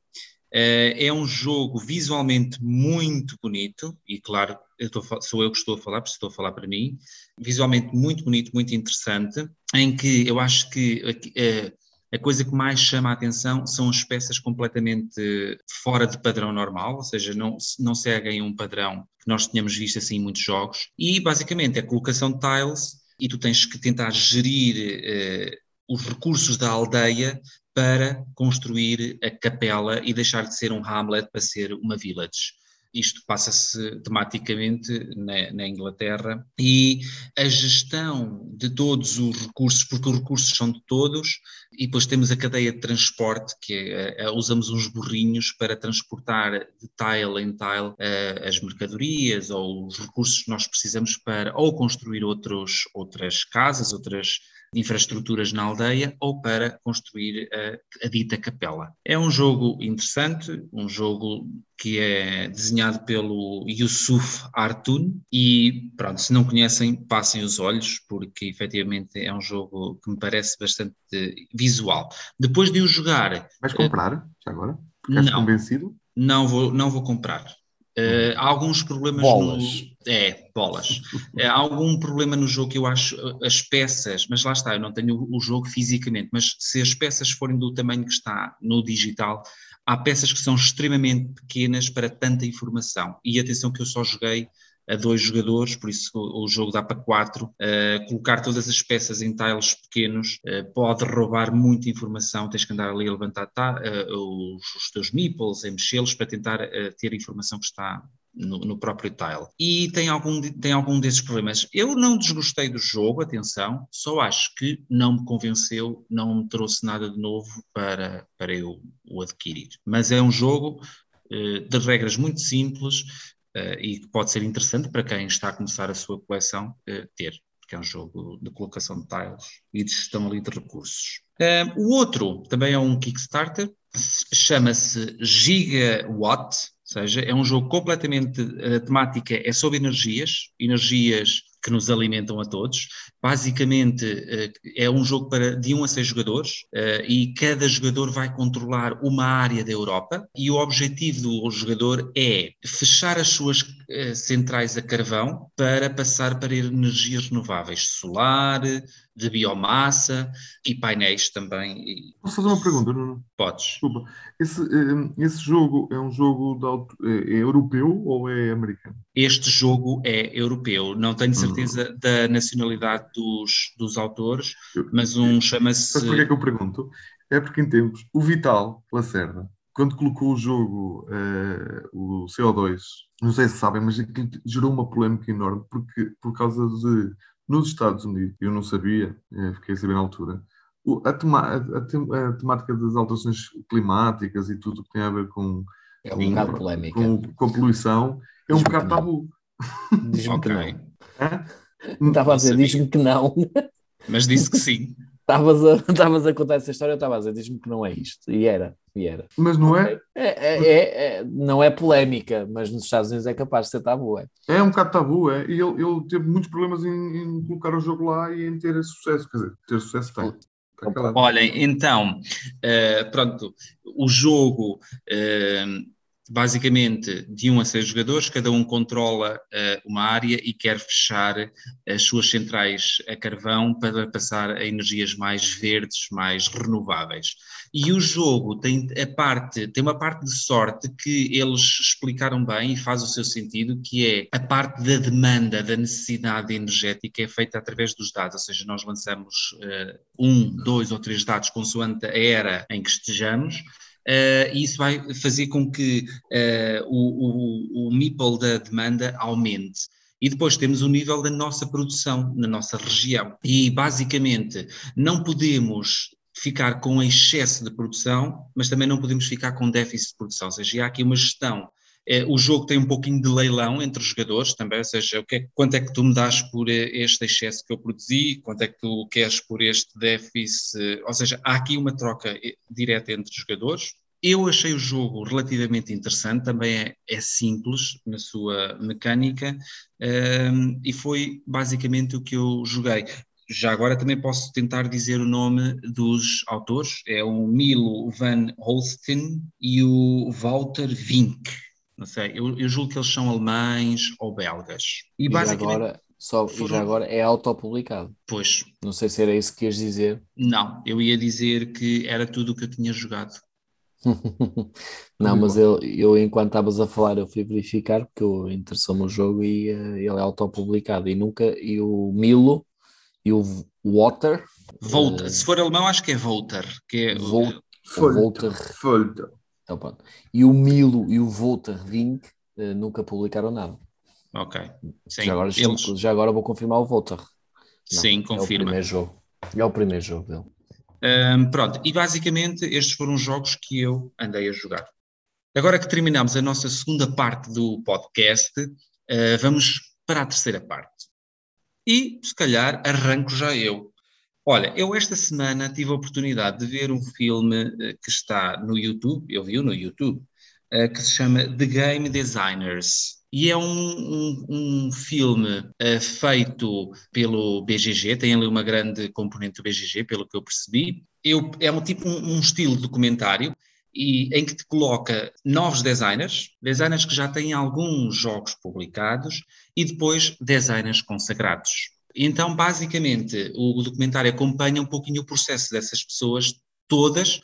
eh, é um jogo visualmente muito bonito, e claro, eu estou, sou eu que estou a falar, porque estou a falar para mim, visualmente muito bonito, muito interessante, em que eu acho que a, eh, a coisa que mais chama a atenção são as peças completamente fora de padrão normal, ou seja, não, não seguem um padrão que nós tínhamos visto assim em muitos jogos, e basicamente é a colocação de tiles, e tu tens que tentar gerir eh, os recursos da aldeia para construir a capela e deixar de ser um hamlet para ser uma village. Isto passa-se tematicamente na, na, Inglaterra e a gestão de todos os recursos, porque os recursos são de todos, e depois temos a cadeia de transporte, que é, é, usamos uns burrinhos para transportar de tile em tile uh, as mercadorias ou os recursos que nós precisamos para ou construir outros, outras casas, outras infraestruturas na aldeia ou para construir a, a, dita capela. É um jogo interessante, um jogo que é desenhado pelo Yusuf Artun e pronto, se não conhecem, passem os olhos porque efetivamente é um jogo que me parece bastante visual. Depois de o jogar... Vais comprar, já agora? Ficaste não, convencido? Não vou, não vou comprar. Uh, há alguns problemas bolas. É, bolas. uh, há algum problema no jogo que eu acho eh, as peças, mas lá está, eu não tenho o jogo fisicamente, mas se as peças forem do tamanho que está no digital, há peças que são extremamente pequenas para tanta informação. E atenção que eu só joguei a dois jogadores, por isso o, o jogo dá para quatro. Uh, colocar todas as peças em tiles pequenos uh, pode roubar muita informação, tens que andar ali a levantar tá, uh, os, os, teus meeples, a mexê-los para tentar ter a informação que está no, no, próprio tile. E tem algum, tem algum desses problemas. Eu não desgostei do jogo, atenção, só acho que não me convenceu, não me trouxe nada de novo para, para eu o adquirir. Mas é um jogo de regras muito simples, uh, e que pode ser interessante para quem está a começar a sua coleção uh, ter, porque é um jogo de colocação de tiles e de gestão ali de recursos. O outro também é um Kickstarter, chama-se Gigawatt, seja, é um jogo completamente, a temática é sobre energias, energias que nos alimentam a todos. Basicamente, eh, é um jogo para de 1 a 6 jogadores eh, e cada jogador vai controlar uma área da Europa e o objetivo do jogador é fechar as suas eh, centrais a carvão para passar para energias renováveis, solar, de biomassa e painéis também. Posso fazer uma pergunta, Nuno? Podes. Desculpa. Esse, esse jogo é um jogo de, é, é europeu ou é americano? Este jogo é europeu, não tenho certeza certeza da nacionalidade dos, dos autores, mas um chama-se. Sabe porquê é que eu pergunto? É porque em tempos, o Vital Lacerda, quando colocou o jogo, uh, o CO2, não sei se sabem, mas gerou uma polémica enorme, porque por causa de, nos Estados Unidos, eu não sabia, uh, fiquei a saber na altura, a, tema, a, a, temática das alterações climáticas e tudo que tem a ver com, é um bocado polémica. Com, com poluição é um bocado tabu. Diz-me que não. Estava a dizer, diz-me que não. Mas disse que sim. Estavas a, a contar essa história, eu estava a dizer, diz-me que não é isto. E era, e era. Mas não é? É, é, é, é Não é polémica, mas nos Estados Unidos é capaz de ser tabu, é? É um bocado tabu, é. E ele, ele teve muitos problemas em, em, colocar o jogo lá e em ter sucesso. Quer dizer, ter sucesso tem. Olhem, então, uh, pronto, o jogo uh, basicamente de um a seis jogadores, cada um controla uh, uma área e quer fechar as suas centrais a carvão para passar a energias mais verdes, mais renováveis. E o jogo tem a parte, tem uma parte de sorte que eles explicaram bem e faz o seu sentido, que é a parte da demanda, da necessidade energética é feita através dos dados, ou seja, nós lançamos uh, um, dois ou três dados consoante a era em que estejamos, uh, e isso vai fazer com que uh, o, o, o meeple da demanda aumente. E depois temos o nível da nossa produção na nossa região. E basicamente não podemos ficar com excesso de produção, mas também não podemos ficar com déficit de produção. Ou seja, há aqui uma gestão. É, o jogo tem um pouquinho de leilão entre os jogadores também, ou seja, o que é, quanto é que tu me dás por este excesso que eu produzi, quanto é que tu queres por este déficit, ou seja, há aqui uma troca eh, direta entre os jogadores. Eu achei o jogo relativamente interessante, também é, é simples na sua mecânica um, ehm, e foi basicamente o que eu joguei. Já agora também posso tentar dizer o nome dos autores, é o Milo Van Holsten e o Walter Vink. Não sei, eu, eu julgo que eles são alemães ou belgas. E, e basicamente. Agora... Só, foram... E já agora é autopublicado. Pois. Não sei se era isso que ias dizer. Não, eu ia dizer que era tudo o que eu tinha jogado. não, mas eu, eu enquanto estavas a falar, eu fui verificar porque interessou-me o jogo e uh, ele é autopublicado e nunca, e o Milo e o Water. Volta, uh, se for alemão, acho que é Volter, que é Vol Volter. Volter. Então, pronto. E o Milo e o Volter Vink uh, nunca publicaram nada. Ok. Sim, já, agora, eles... já agora vou confirmar o Volter. Sim, confirma. É o primeiro jogo. É o primeiro jogo dele. Um, pronto, e basicamente estes foram os jogos que eu andei a jogar. Agora que terminamos a nossa segunda parte do podcast, uh, vamos para a terceira parte. E, se calhar, arranco já eu. Olha, eu esta semana tive a oportunidade de ver um filme uh, que está no YouTube, eu vi-o no YouTube, uh, que se chama The Game Designers. E é um, um, um filme uh, feito pelo BGG, tem ali uma grande componente do BGG, pelo que eu percebi. Eu, é um tipo um, um estilo documentário e, em que te coloca novos designers, designers que já têm alguns jogos publicados e depois designers consagrados. Então, basicamente, o documentário acompanha um pouquinho o processo dessas pessoas todas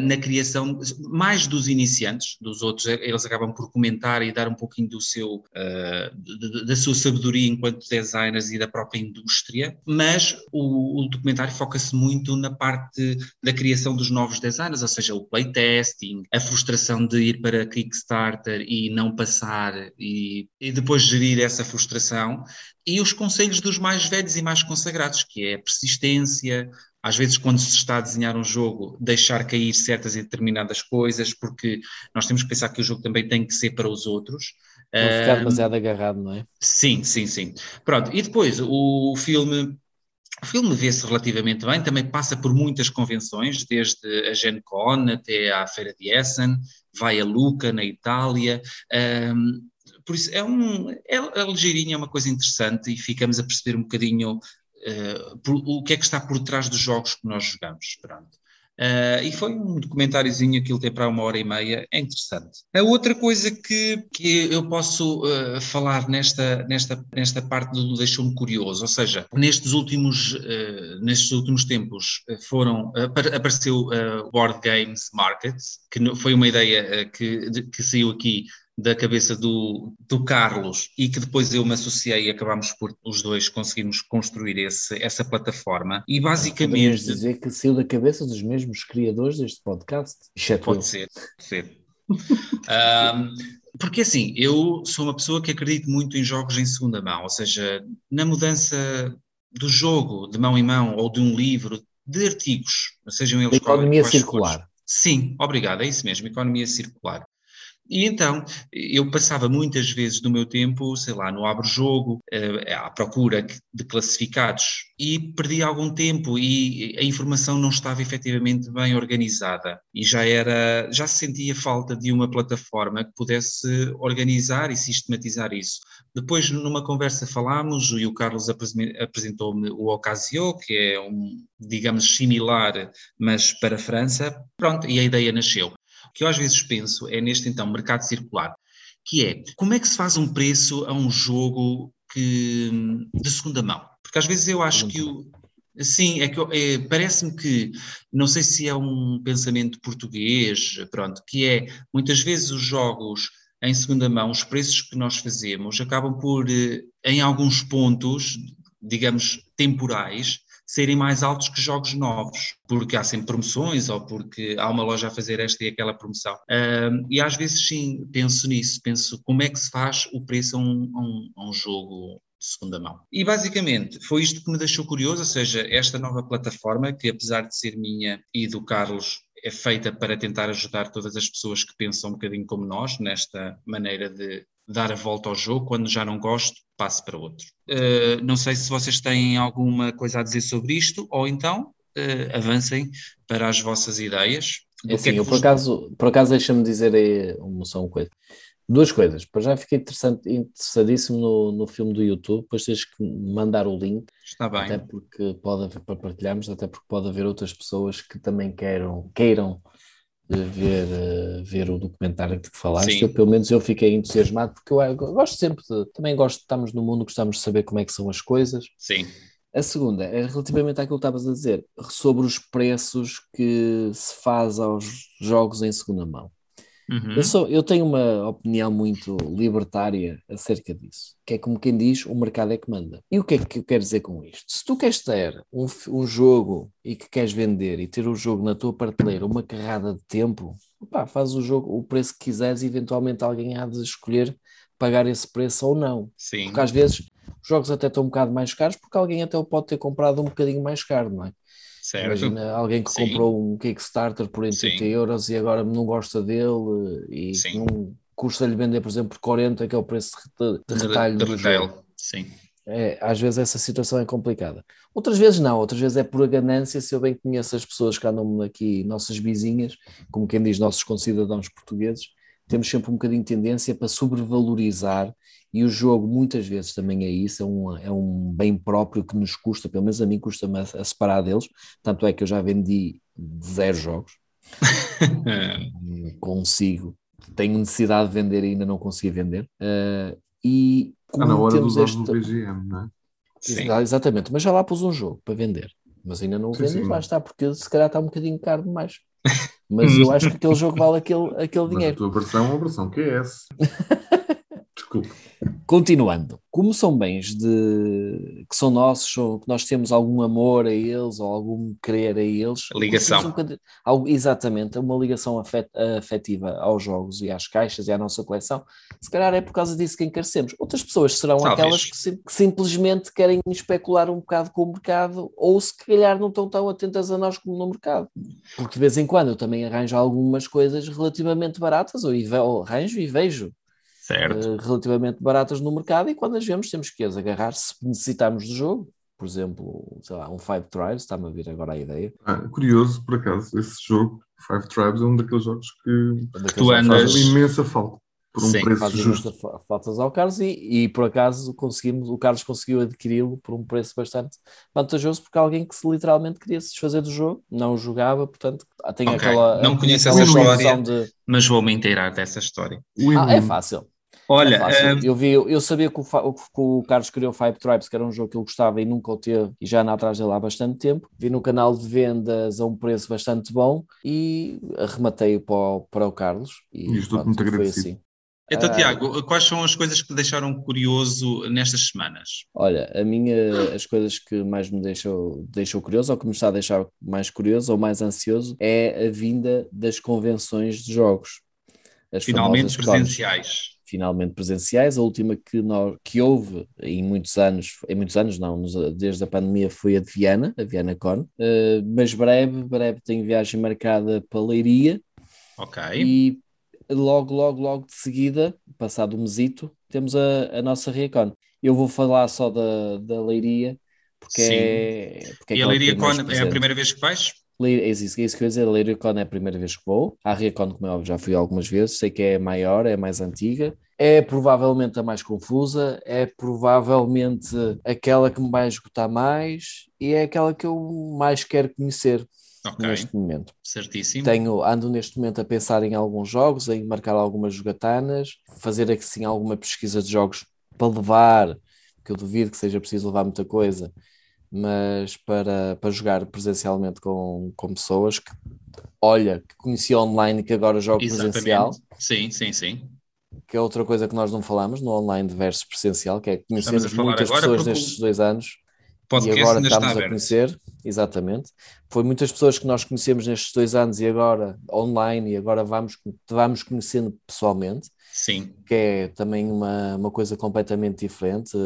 na criação, mais dos iniciantes, dos outros, eles acabam por comentar e dar um pouquinho do seu, uh, da sua sabedoria enquanto designers e da própria indústria, mas o, o documentário foca-se muito na parte da criação dos novos designers, ou seja, o playtesting, a frustração de ir para Kickstarter e não passar e, e depois gerir essa frustração, e os conselhos dos mais velhos e mais consagrados, que é a persistência, às vezes, quando se está a desenhar um jogo, deixar cair certas e determinadas coisas, porque nós temos que pensar que o jogo também tem que ser para os outros. Não ficar demasiado agarrado, não é? Sim, sim, sim. Pronto, e depois o filme. O filme vê-se relativamente bem, também passa por muitas convenções, desde a Gen Con até à Feira de Essen, vai a Luca, na Itália. Um, por isso é um é, é ligeirinho, é uma coisa interessante e ficamos a perceber um bocadinho uh, por, o que é que está por trás dos jogos que nós jogamos. Pronto. Uh, e foi um documentáriozinho, aquilo tem para uma hora e meia, é interessante. A outra coisa que, que eu posso uh, falar nesta, nesta, nesta parte do deixou-me curioso, ou seja, nestes últimos, uh, nestes últimos tempos foram, apareceu o Board Games Market, que foi uma ideia que, que saiu aqui da cabeça do, do Carlos e que depois eu me associei e acabámos por os dois conseguirmos construir esse, essa plataforma. E basicamente. Poderias dizer que saiu da cabeça dos mesmos criadores deste podcast? Pode ser, pode ser. um, porque assim, eu sou uma pessoa que acredito muito em jogos em segunda mão, ou seja, na mudança do jogo de mão em mão ou de um livro, de artigos, sejam eles. Economia circular. Sim, obrigado, é isso mesmo, economia circular. E então, eu passava muitas vezes do meu tempo, sei lá, no abro-jogo, eh, à procura de classificados, e perdi algum tempo e a informação não estava efetivamente bem organizada. E já era, já se sentia falta de uma plataforma que pudesse organizar e sistematizar isso. Depois, numa conversa falámos, e o Carlos apresentou-me o Ocasio, que é um, digamos, similar, mas para a França. Pronto, e a ideia nasceu que eu às vezes penso é neste então mercado circular, que é como é que se faz um preço a um jogo que, de segunda mão? Porque às vezes eu acho que o, Sim, é que é, parece-me que, não sei se é um pensamento português, pronto, que é muitas vezes os jogos em segunda mão, os preços que nós fazemos acabam por, eh, em alguns pontos, digamos, temporais, serem mais altos que jogos novos, porque há sempre promoções ou porque há uma loja a fazer esta e aquela promoção. E às vezes sim, penso nisso, penso como é que se faz o preço a um, a um, a um jogo de segunda mão. E basicamente foi isto que me deixou curioso, ou seja, esta nova plataforma, que apesar de ser minha e do Carlos, é feita para tentar ajudar todas as pessoas que pensam um bocadinho como nós, nesta maneira de dar a volta ao jogo, quando já não gosto, passo para outro. Uh, não sei se vocês têm alguma coisa a dizer sobre isto, ou então uh, avancem para as vossas ideias. É assim, é eu por acaso, por acaso deixa-me dizer aí uma, só uma coisa. Duas coisas. Para já fiquei interessadíssimo no, no filme do YouTube, depois tens que mandar o link. Está bem. Até porque pode haver, para partilharmos, até porque pode haver outras pessoas que também queiram, queiram ver, uh, ver o documentário que falaste. Eu, pelo menos eu fiquei entusiasmado porque eu, eu, gosto sempre de, também gosto de estarmos no mundo, gostamos de saber como é que são as coisas. Sim. A segunda é relativamente àquilo que estavas a dizer, sobre os preços que se faz aos jogos em segunda mão. Uhum. Eu, sou, eu tenho uma opinião muito libertária acerca disso, que é como quem diz, o mercado é que manda. E o que é que eu quero dizer com isto? Se tu queres ter um, um jogo e que queres vender e ter o jogo na tua prateleira uma carrada de tempo, pá, faz o jogo, o preço que quiseres e eventualmente alguém há de escolher pagar esse preço ou não. Sim. Porque às vezes os jogos até estão um bocado mais caros porque alguém até o pode ter comprado um bocadinho mais caro, não é? Certo. Imagina alguém que Sim. comprou um Kickstarter por 80 euros e agora não gosta dele e não custa-lhe vender, por exemplo, por 40, que é o preço de, de retalho de, de do jogo. Sim. É, às vezes essa situação é complicada. Outras vezes não, outras vezes é por ganância. Se eu bem conheço as pessoas que andam aqui, nossas vizinhas, como quem diz, nossos concidadãos portugueses, temos sempre um bocadinho de tendência para sobrevalorizar e o jogo muitas vezes também é isso, é um, é um bem próprio que nos custa, pelo menos a mim custa-me a, a, separar deles, tanto é que eu já vendi zero jogos, consigo, tenho necessidade de vender e ainda não consegui vender, uh, e como ah, na hora temos este... do BGM, não é? Sim. Exatamente, mas já lá pus um jogo para vender, mas ainda não o vendi, lá está, porque se calhar está um bocadinho caro demais. Mas eu acho que aquele jogo vale aquele, aquele dinheiro. Mas a tua versão é uma versão QS. Desculpa. Continuando, como são bens de que são nossos, ou que nós temos algum amor a eles ou algum querer a eles, ligação. Um exatamente, uma ligação afet, afetiva aos jogos e às caixas e à nossa coleção. Se calhar é por causa disso que encarecemos. Outras pessoas serão Talvez. aquelas que, que, simplesmente querem especular um bocado com o mercado ou se calhar não estão tão atentas a nós como no mercado. Porque de vez em quando eu também arranjo algumas coisas relativamente baratas, ou arranjo e vejo uh, relativamente baratas no mercado e quando as vemos temos que as agarrar se necessitarmos do jogo. Por exemplo, sei lá, um Five Tribes, está-me a vir agora a ideia. Ah, curioso, por acaso, esse jogo, Five Tribes, é um daqueles jogos que é tu andas... faz imensa falta por um Sim, preço justo. faltas ao Carlos e, e, por acaso conseguimos, o Carlos conseguiu adquiri-lo por um preço bastante vantajoso porque alguém que se literalmente queria se desfazer do jogo, não o jogava, portanto tem okay. aquela não conheço essa história, de... mas vou-me inteirar dessa história. Ah, é fácil. Olha, é eu, vi, eu sabia que o, que o Carlos criou Five Tribes, que era um jogo que ele gostava e nunca o teve, e já anda atrás dele há bastante tempo. Vi no canal de vendas a um preço bastante bom e arrematei para o, para o Carlos. E, e estou muito agradecido. Assim. Então, Tiago, quais são as coisas que te deixaram curioso nestas semanas? Olha, a minha, as coisas que mais me deixou, deixou curioso, ou que me está a deixar mais curioso ou mais ansioso, é a vinda das convenções de jogos. As Finalmente presenciais finalmente presenciais. A última que, nós, que houve em muitos anos, em muitos anos não, desde a pandemia foi a de Viana, a Viana Con, uh, mas breve, breve tem viagem marcada para Leiria. Ok. E logo, logo, logo de seguida, passado o mesito, temos a, a nossa Riacon. Eu vou falar só da, da Leiria, porque Sim. é... Porque é e a Leiria Con é a primeira vez que vais? É isso, isso que eu ia dizer, a Leiricon é a primeira vez que vou. A Riacon, como é óbvio, já fui algumas vezes, sei que é maior, é mais antiga. É provavelmente a mais confusa, é provavelmente aquela que me vai esgotar mais e é aquela que eu mais quero conhecer okay. neste momento. Certíssimo. Tenho, ando neste momento a pensar em alguns jogos, em marcar algumas jogatanas, fazer assim alguma pesquisa de jogos para levar, que eu duvido que seja preciso levar muita coisa, mas para, para jogar presencialmente com, com pessoas que, olha, que conheci online e que agora jogo Exatamente. presencial. Sim, sim, sim. Que é outra coisa que nós não falamos no online versus presencial, que é que conhecemos muitas pessoas nestes dois anos e agora estamos a conhecer, exatamente. Foi muitas pessoas que nós conhecemos nestes dois anos e agora online e agora vamos, vamos conhecendo pessoalmente. Sim. Que é também uma, uma coisa completamente diferente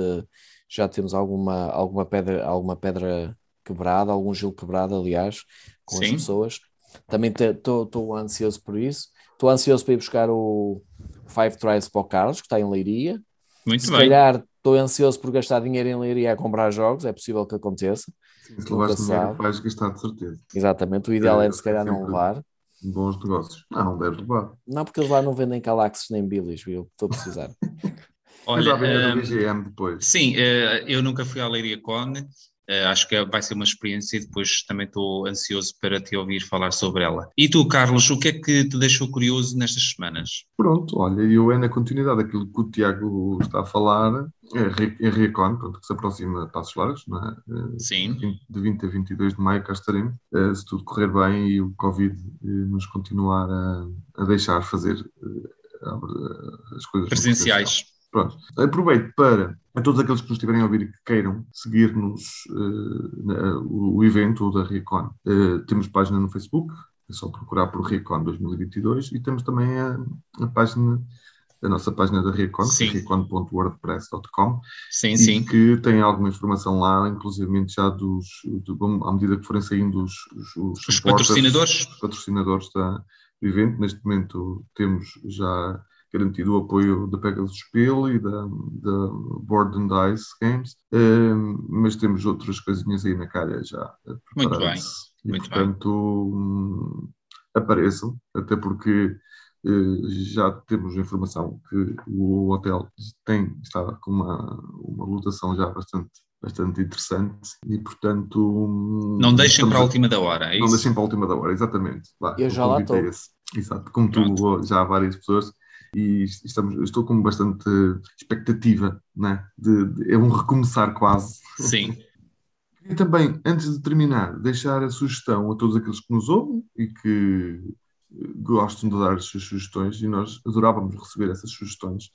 já temos alguma, alguma, pedra, alguma pedra quebrada, algum gelo quebrado, aliás, com Sim. as pessoas. Também estou ansioso por isso. Estou ansioso para ir buscar o Five Tries para o Carlos, que está em Leiria. Muito Se bem. Calhar estou ansioso por gastar dinheiro em Leiria a comprar jogos, é possível que aconteça. Sim, se levares dinheiro, vais gastar de certeza. Exatamente, o ideal é, é se calhar não levar. Bons negócios. Não, deve levar. Não, porque lá não vendem Calaxes nem Billys, viu? Estou a precisar. Olha, BGM depois. Sim, uh, eu nunca fui à Leiria Con, uh, acho que vai ser uma experiência e depois também estou ansioso para te ouvir falar sobre ela. E tu, Carlos, o que é que te deixou curioso nestas semanas? Pronto, olha, eu é na continuidade daquilo que o Tiago está a falar, é a Riacon, pronto, que se aproxima de Passos Largos, não é? Eh, Sim. De 20 a 22 de maio cá estaremos, se tudo correr bem e o Covid nos continuar a, a deixar fazer as coisas presenciais. Pronto. Aproveito para, a todos aqueles que nos estiverem a ouvir e que queiram seguir-nos uh, o, o, evento da Recon, uh, temos página no Facebook, é só procurar por Recon 2022 e temos também a, a página a nossa página da Recon, é recon.wordpress.com, sim, sim. que tem alguma informação lá, inclusive já dos, do, à medida que forem saindo os, os, os, os patrocinadores. Os patrocinadores da, do evento. Neste momento temos já garantido o apoio da Pegasus Spiel e da, da Board and Dice Games, mas temos outras coisinhas aí na calha já. Muito bem. E, Muito portanto, bem. Apareçam, até porque uh, já temos informação que o hotel tem, está com uma, uma lotação já bastante bastante interessante e portanto não deixem para a última da hora é não deixem para a última da hora exatamente Lá, eu já lá estou exato como Pronto. tu já há várias pessoas e estamos, estou com bastante expectativa, né? De, de, é um recomeçar quase. Sim. E também, antes de terminar, deixar a sugestão a todos aqueles que nos ouvem e que gostam de dar as suas sugestões, e nós adorávamos receber essas sugestões,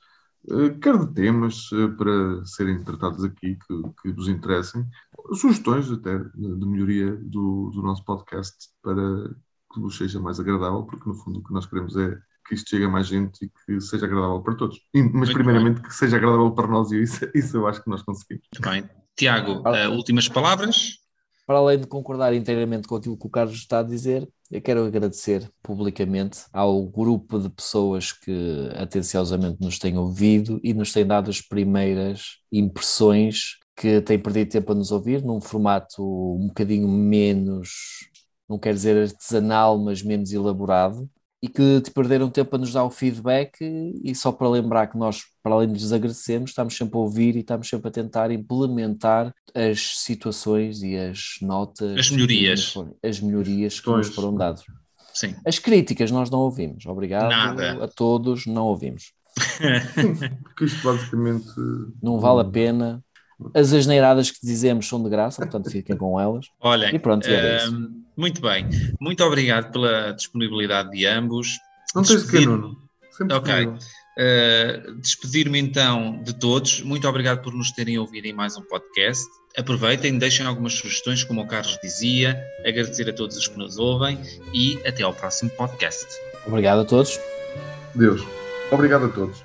eh, quer de temas eh, para serem tratados aqui que, que vos interessem, sugestões até de melhoria do, do nosso podcast para que vos seja mais agradável, porque no fundo o que nós queremos é que isto chegue a mais gente e que seja agradável para todos. E, mas Muito primeiramente bem. que seja agradável para nós e isso, isso eu acho que nós conseguimos. Muito bem. Tiago, uh, últimas palavras? Para além de concordar inteiramente com aquilo que o Carlos está a dizer, eu quero agradecer publicamente ao grupo de pessoas que atenciosamente nos têm ouvido e nos têm dado as primeiras impressões que têm perdido tempo a nos ouvir num formato um bocadinho menos, não quero dizer artesanal, mas menos elaborado e que te perderam tempo a nos dar o feedback e só para lembrar que nós, para além de lhes agradecemos, estamos sempre a ouvir e estamos sempre a tentar implementar as situações e as notas. As melhorias. as melhorias que pois. nos foram dadas. Sim. As críticas nós não ouvimos. Obrigado Nada. a todos, não ouvimos. Porque isto basicamente... Não vale a pena as asneiradas que dizemos são de graça, portanto fiquem com elas. Olha, e pronto, é uh, muito bem. Muito obrigado pela disponibilidade de ambos. Não tens que, Nuno. Sempre ok. Uh, Despedir-me então de todos. Muito obrigado por nos terem ouvido em mais um podcast. Aproveitem, deixem algumas sugestões, como o Carlos dizia. Agradecer a todos os que nos ouvem e até ao próximo podcast. Obrigado a todos. Deus. Obrigado a todos.